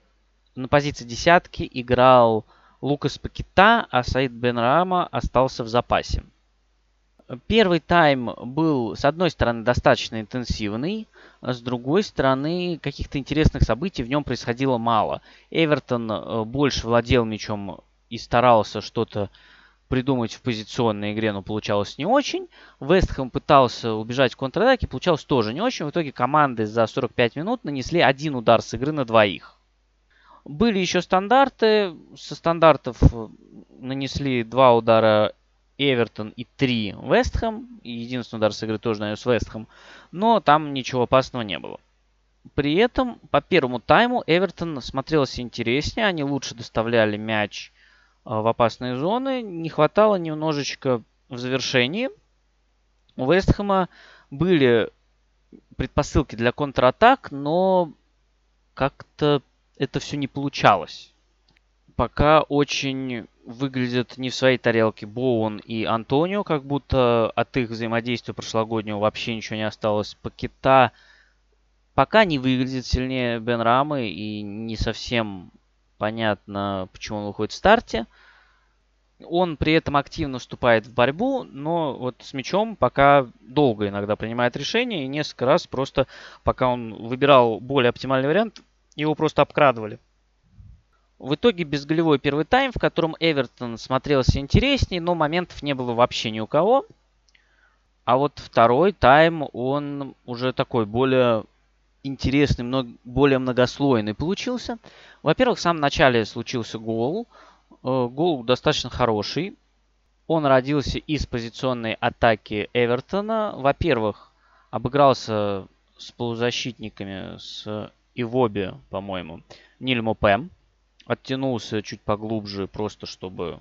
на позиции десятки играл Лукас Пакета, а Саид Бен Рама остался в запасе. Первый тайм был, с одной стороны, достаточно интенсивный, а с другой стороны, каких-то интересных событий в нем происходило мало. Эвертон э, больше владел мячом и старался что-то придумать в позиционной игре, но получалось не очень. Вестхэм пытался убежать в контратаке, получалось тоже не очень. В итоге команды за 45 минут нанесли один удар с игры на двоих. Были еще стандарты. Со стандартов нанесли два удара Эвертон и три Вестхэм. Единственный удар с игры тоже, наверное, с Вестхэм. Но там ничего опасного не было. При этом по первому тайму Эвертон смотрелся интереснее. Они лучше доставляли мяч а, в опасные зоны. Не хватало немножечко в завершении. У Вестхэма были предпосылки для контратак, но как-то это все не получалось. Пока очень выглядят не в своей тарелке Боун и Антонио, как будто от их взаимодействия прошлогоднего вообще ничего не осталось. Пакета пока не выглядит сильнее Бен Рамы и не совсем понятно, почему он выходит в старте. Он при этом активно вступает в борьбу, но вот с мячом пока долго иногда принимает решение. И несколько раз просто, пока он выбирал более оптимальный вариант, его просто обкрадывали. В итоге безголевой первый тайм, в котором Эвертон смотрелся интереснее, но моментов не было вообще ни у кого. А вот второй тайм, он уже такой более интересный, более многослойный получился. Во-первых, в самом начале случился гол. Э, гол достаточно хороший. Он родился из позиционной атаки Эвертона. Во-первых, обыгрался с полузащитниками, с Ивоби, по-моему, Ниль Мопе. Оттянулся чуть поглубже, просто чтобы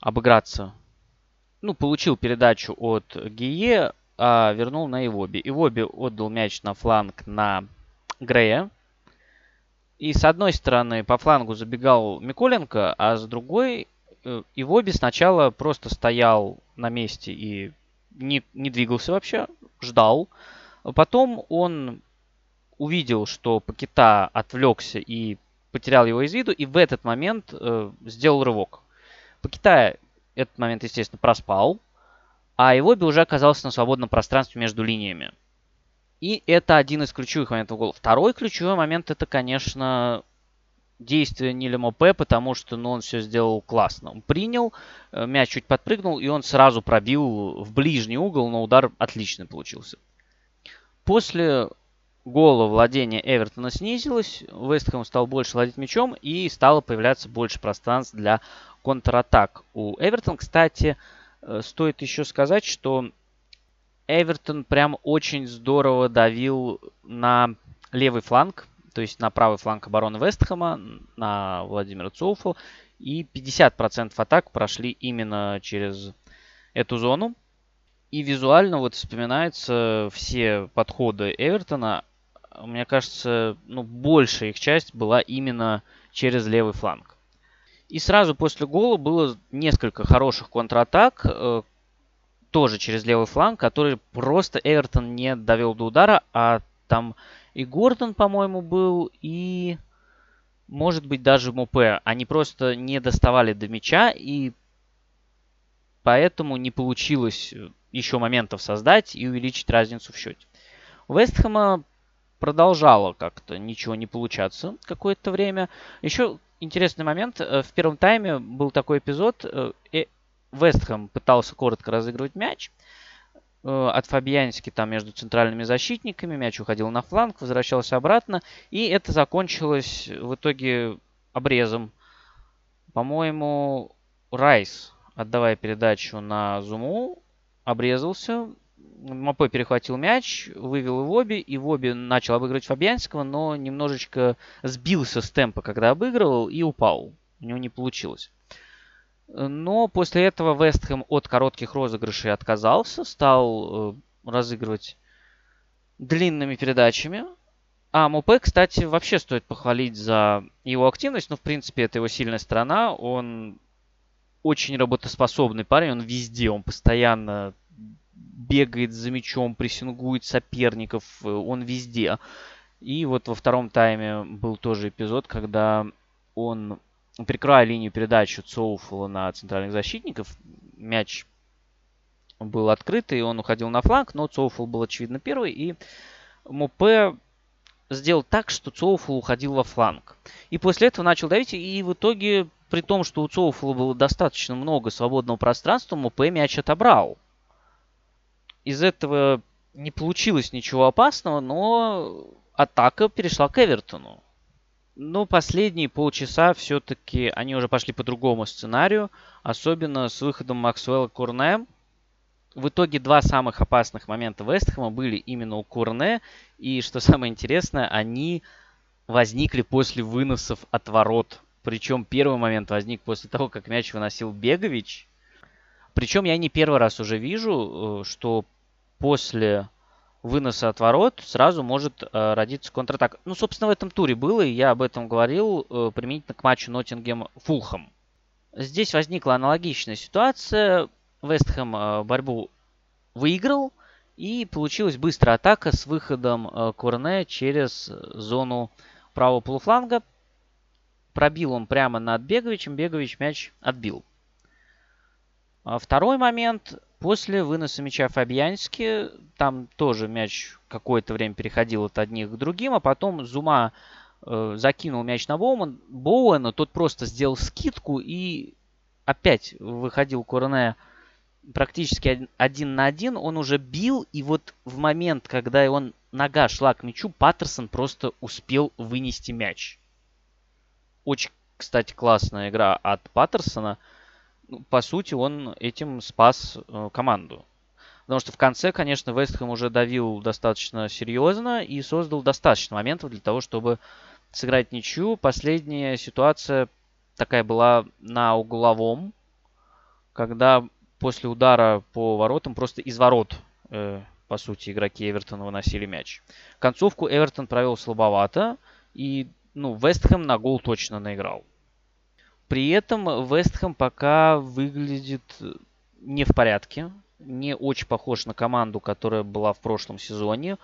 обыграться. Ну, получил передачу от Гие, а вернул на Ивоби. Ивоби отдал мяч на фланг на Грея. И с одной стороны по флангу забегал Миколенко, а с другой э, Ивоби сначала просто стоял на месте и не, не двигался вообще, ждал. Потом он увидел, что Пакета отвлекся и потерял его из виду, и в этот момент э, сделал рывок. Пакета этот момент, естественно, проспал, а Ивоби уже оказался на свободном пространстве между линиями. И это один из ключевых моментов гола. Второй ключевой момент это, конечно, действие Ниля Мопе, потому что ну, он все сделал классно. Он принял, э, мяч чуть подпрыгнул, и он сразу пробил в ближний угол, но удар отличный получился. После гола владение Эвертона снизилось, Вестхэм стал больше владеть мячом и стало появляться больше пространств для контратак у Эвертона. Кстати, э, стоит еще сказать, что Эвертон прям очень здорово давил на левый фланг, то есть на правый фланг обороны Вестхэма, на Владимира Цоуфа. И 50% атак прошли именно через эту зону. И визуально вот вспоминаются все подходы Эвертона. Мне кажется, ну, большая их часть была именно через левый фланг. И сразу после гола было несколько хороших контратак, э, тоже через левый фланг, который просто Эвертон не довел до удара, а там и Гордон, по-моему, был, и может быть даже Мопе. Они просто не доставали до мяча, и поэтому не получилось еще моментов создать и увеличить разницу в счете. У Вестхэма продолжало как-то ничего не получаться какое-то время. Еще интересный момент. Э, в первом тайме был такой эпизод. Э, Вестхэм пытался коротко разыгрывать мяч. Э, от Фабиански там между центральными защитниками. Мяч уходил на фланг, возвращался обратно. И это закончилось в итоге обрезом. По-моему, Райс, отдавая передачу на Зуму, обрезался. Мапе перехватил мяч, вывел его Оби, и Воби начал обыгрывать Фабианского, но немножечко сбился с темпа, когда обыгрывал, и упал. У него не получилось. Но после этого Вестхэм от коротких розыгрышей отказался, стал э, разыгрывать длинными передачами. А Мопе, кстати, вообще стоит похвалить за его активность. Ну, в принципе, это его сильная сторона. Он очень работоспособный парень. Он везде, он постоянно бегает за мячом, прессингует соперников. Он везде. И вот во втором тайме был тоже эпизод, когда он прикрывая линию передачи Цоуфула на центральных защитников, мяч был открыт, и он уходил на фланг, но Цоуфул был, очевидно, первый, и Мопе сделал так, что Цоуфул уходил во фланг. И после этого начал давить, и в итоге, при том, что у Цоуфула было достаточно много свободного пространства, Мопе мяч отобрал. Из этого не получилось ничего опасного, но атака перешла к Эвертону. Ну, последние полчаса все-таки они уже пошли по другому сценарию, особенно с выходом Максуэла Курне. В итоге два самых опасных момента Вестхэма были именно у Курне, и, что самое интересное, они возникли после выносов от ворот. Причем первый момент возник после того, как мяч выносил Бегович. Причем я не первый раз уже вижу, э, что после выноса от ворот сразу может э, родиться контратака. Ну, собственно, в этом туре было, и я об этом говорил э, применительно к матчу Ноттингем-Фулхэм. Здесь возникла аналогичная ситуация. Вестхэм э, борьбу выиграл, и получилась быстрая атака с выходом э, Корне через зону правого полуфланга. Пробил он прямо над Беговичем, Бегович мяч отбил. А второй момент После выноса мяча Фабиански, там тоже мяч какое-то время переходил от одних к другим, а потом Зума э, закинул мяч на Боуэн, Боуэна, тот просто сделал скидку и опять выходил Курне практически один на один, он уже бил, и вот в момент, когда он нога шла к мячу, Паттерсон просто успел вынести мяч. Очень, кстати, классная игра от Паттерсона – по сути, он этим спас э, команду. Потому что в конце, конечно, Вестхэм уже давил достаточно серьезно и создал достаточно моментов для того, чтобы сыграть ничью. Последняя ситуация такая была на угловом, когда после удара по воротам просто из ворот, э, по сути, игроки Эвертона выносили мяч. Концовку Эвертон провел слабовато, и ну, Вестхэм на гол точно наиграл. При этом Вестхэм пока выглядит не в порядке, не очень похож на команду, которая была в прошлом сезоне.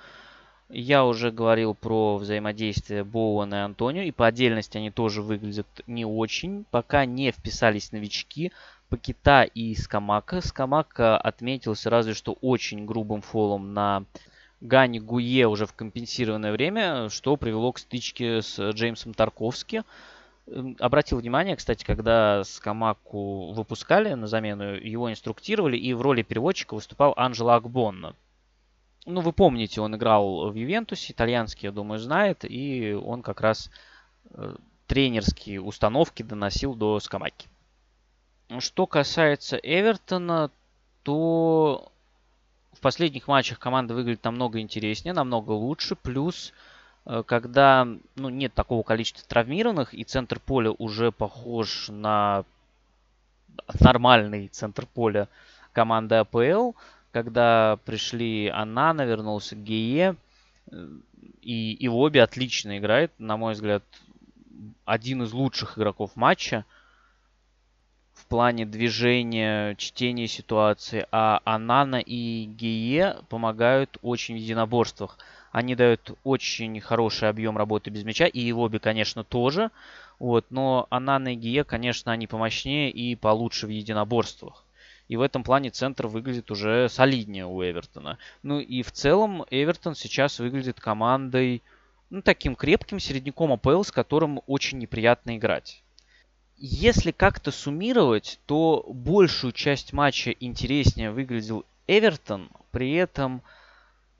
Я уже говорил про взаимодействие Боуэна и Антонио, и по отдельности они тоже выглядят не очень. Пока не вписались новички Пакета и Скамака. Скамака отметился разве что очень грубым фолом на Гани Гуе уже в компенсированное время, что привело к стычке с Джеймсом Тарковски. Эм, обратил внимание, кстати, когда Скамаку выпускали на замену, его инструктировали, и в роли переводчика выступал Анджело Акбонно ну, вы помните, он играл в Ювентусе, итальянский, я думаю, знает, и он как раз э, тренерские установки доносил до Скамаки. Что касается Эвертона, то в последних матчах команда выглядит намного интереснее, намного лучше. Плюс, когда ну, нет такого количества травмированных, и центр поля уже похож на нормальный центр поля команды АПЛ, когда пришли Анана, вернулся Гее, и, и обе отлично играет, на мой взгляд, один из лучших игроков матча в плане движения, чтения ситуации, а Анана и Гее помогают очень в единоборствах. Они дают очень хороший объем работы без мяча, и Ивоби, конечно, тоже. Вот, но Анана и Гие, конечно, они помощнее и получше в единоборствах. И в этом плане центр выглядит уже солиднее у Эвертона. Ну и в целом Эвертон сейчас выглядит командой, ну, таким крепким середняком АПЛ, с которым очень неприятно играть. Если как-то суммировать, то большую часть матча интереснее выглядел Эвертон, при этом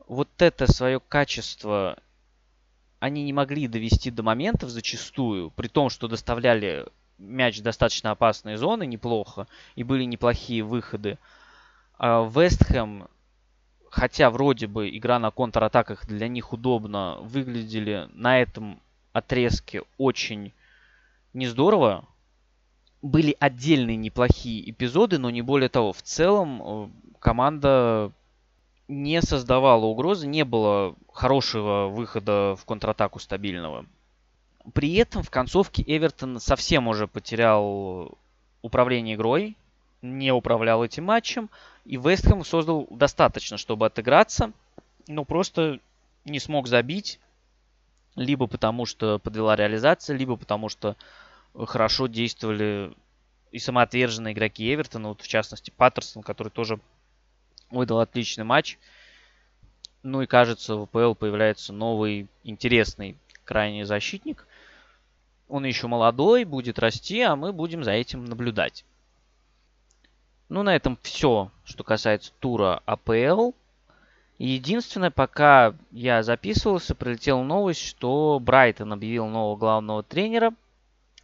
вот это свое качество они не могли довести до моментов зачастую, при том, что доставляли мяч в достаточно опасные зоны неплохо, и были неплохие выходы. А Вестхэм, хотя вроде бы игра на контратаках для них удобно, выглядели на этом отрезке очень не здорово. Были отдельные неплохие эпизоды, но не более того. В целом э, команда не создавала угрозы, не было хорошего выхода в контратаку стабильного. При этом в концовке Эвертон совсем уже потерял управление игрой, не управлял этим матчем, и Вестхэм создал достаточно, чтобы отыграться, но просто не смог забить, либо потому что подвела реализация, либо потому что хорошо действовали и самоотверженные игроки Эвертона, вот в частности Паттерсон, который тоже выдал отличный матч. Ну и кажется, в АПЛ появляется новый интересный крайний защитник. Он еще молодой, будет расти, а мы будем за этим наблюдать. Ну, на этом все, что касается тура АПЛ. Единственное, пока я записывался, прилетела новость, что Брайтон объявил нового главного тренера.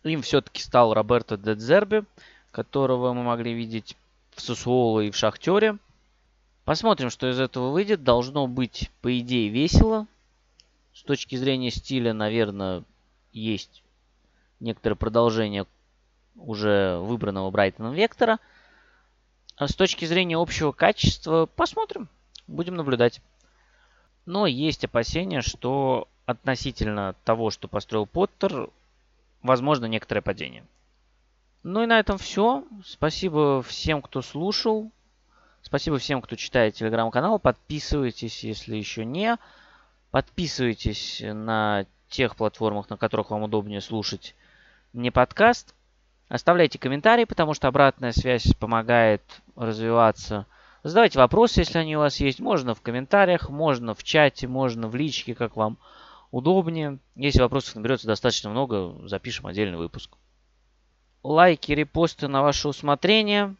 Им все-таки стал Роберто Дедзерби, которого мы могли видеть в Сусуоло и в Шахтере. Посмотрим, что из этого выйдет. Должно быть, по идее, весело. С точки зрения стиля, наверное, есть некоторое продолжение уже выбранного Брайтоном вектора. А с точки зрения общего качества, посмотрим, будем наблюдать. Но есть опасения, что относительно того, что построил Поттер, возможно некоторое падение. Ну и на этом все. Спасибо всем, кто слушал. Спасибо всем, кто читает телеграм-канал. Подписывайтесь, если еще не. Подписывайтесь на тех платформах, на которых вам удобнее слушать не подкаст. Оставляйте комментарии, потому что обратная связь помогает развиваться. Задавайте вопросы, если они у вас есть. Можно в комментариях, можно в чате, можно в личке, как вам удобнее. Если вопросов наберется достаточно много, запишем отдельный выпуск. Лайки, репосты на ваше усмотрение.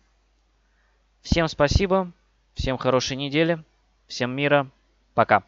Всем спасибо, всем хорошей недели, всем мира, пока.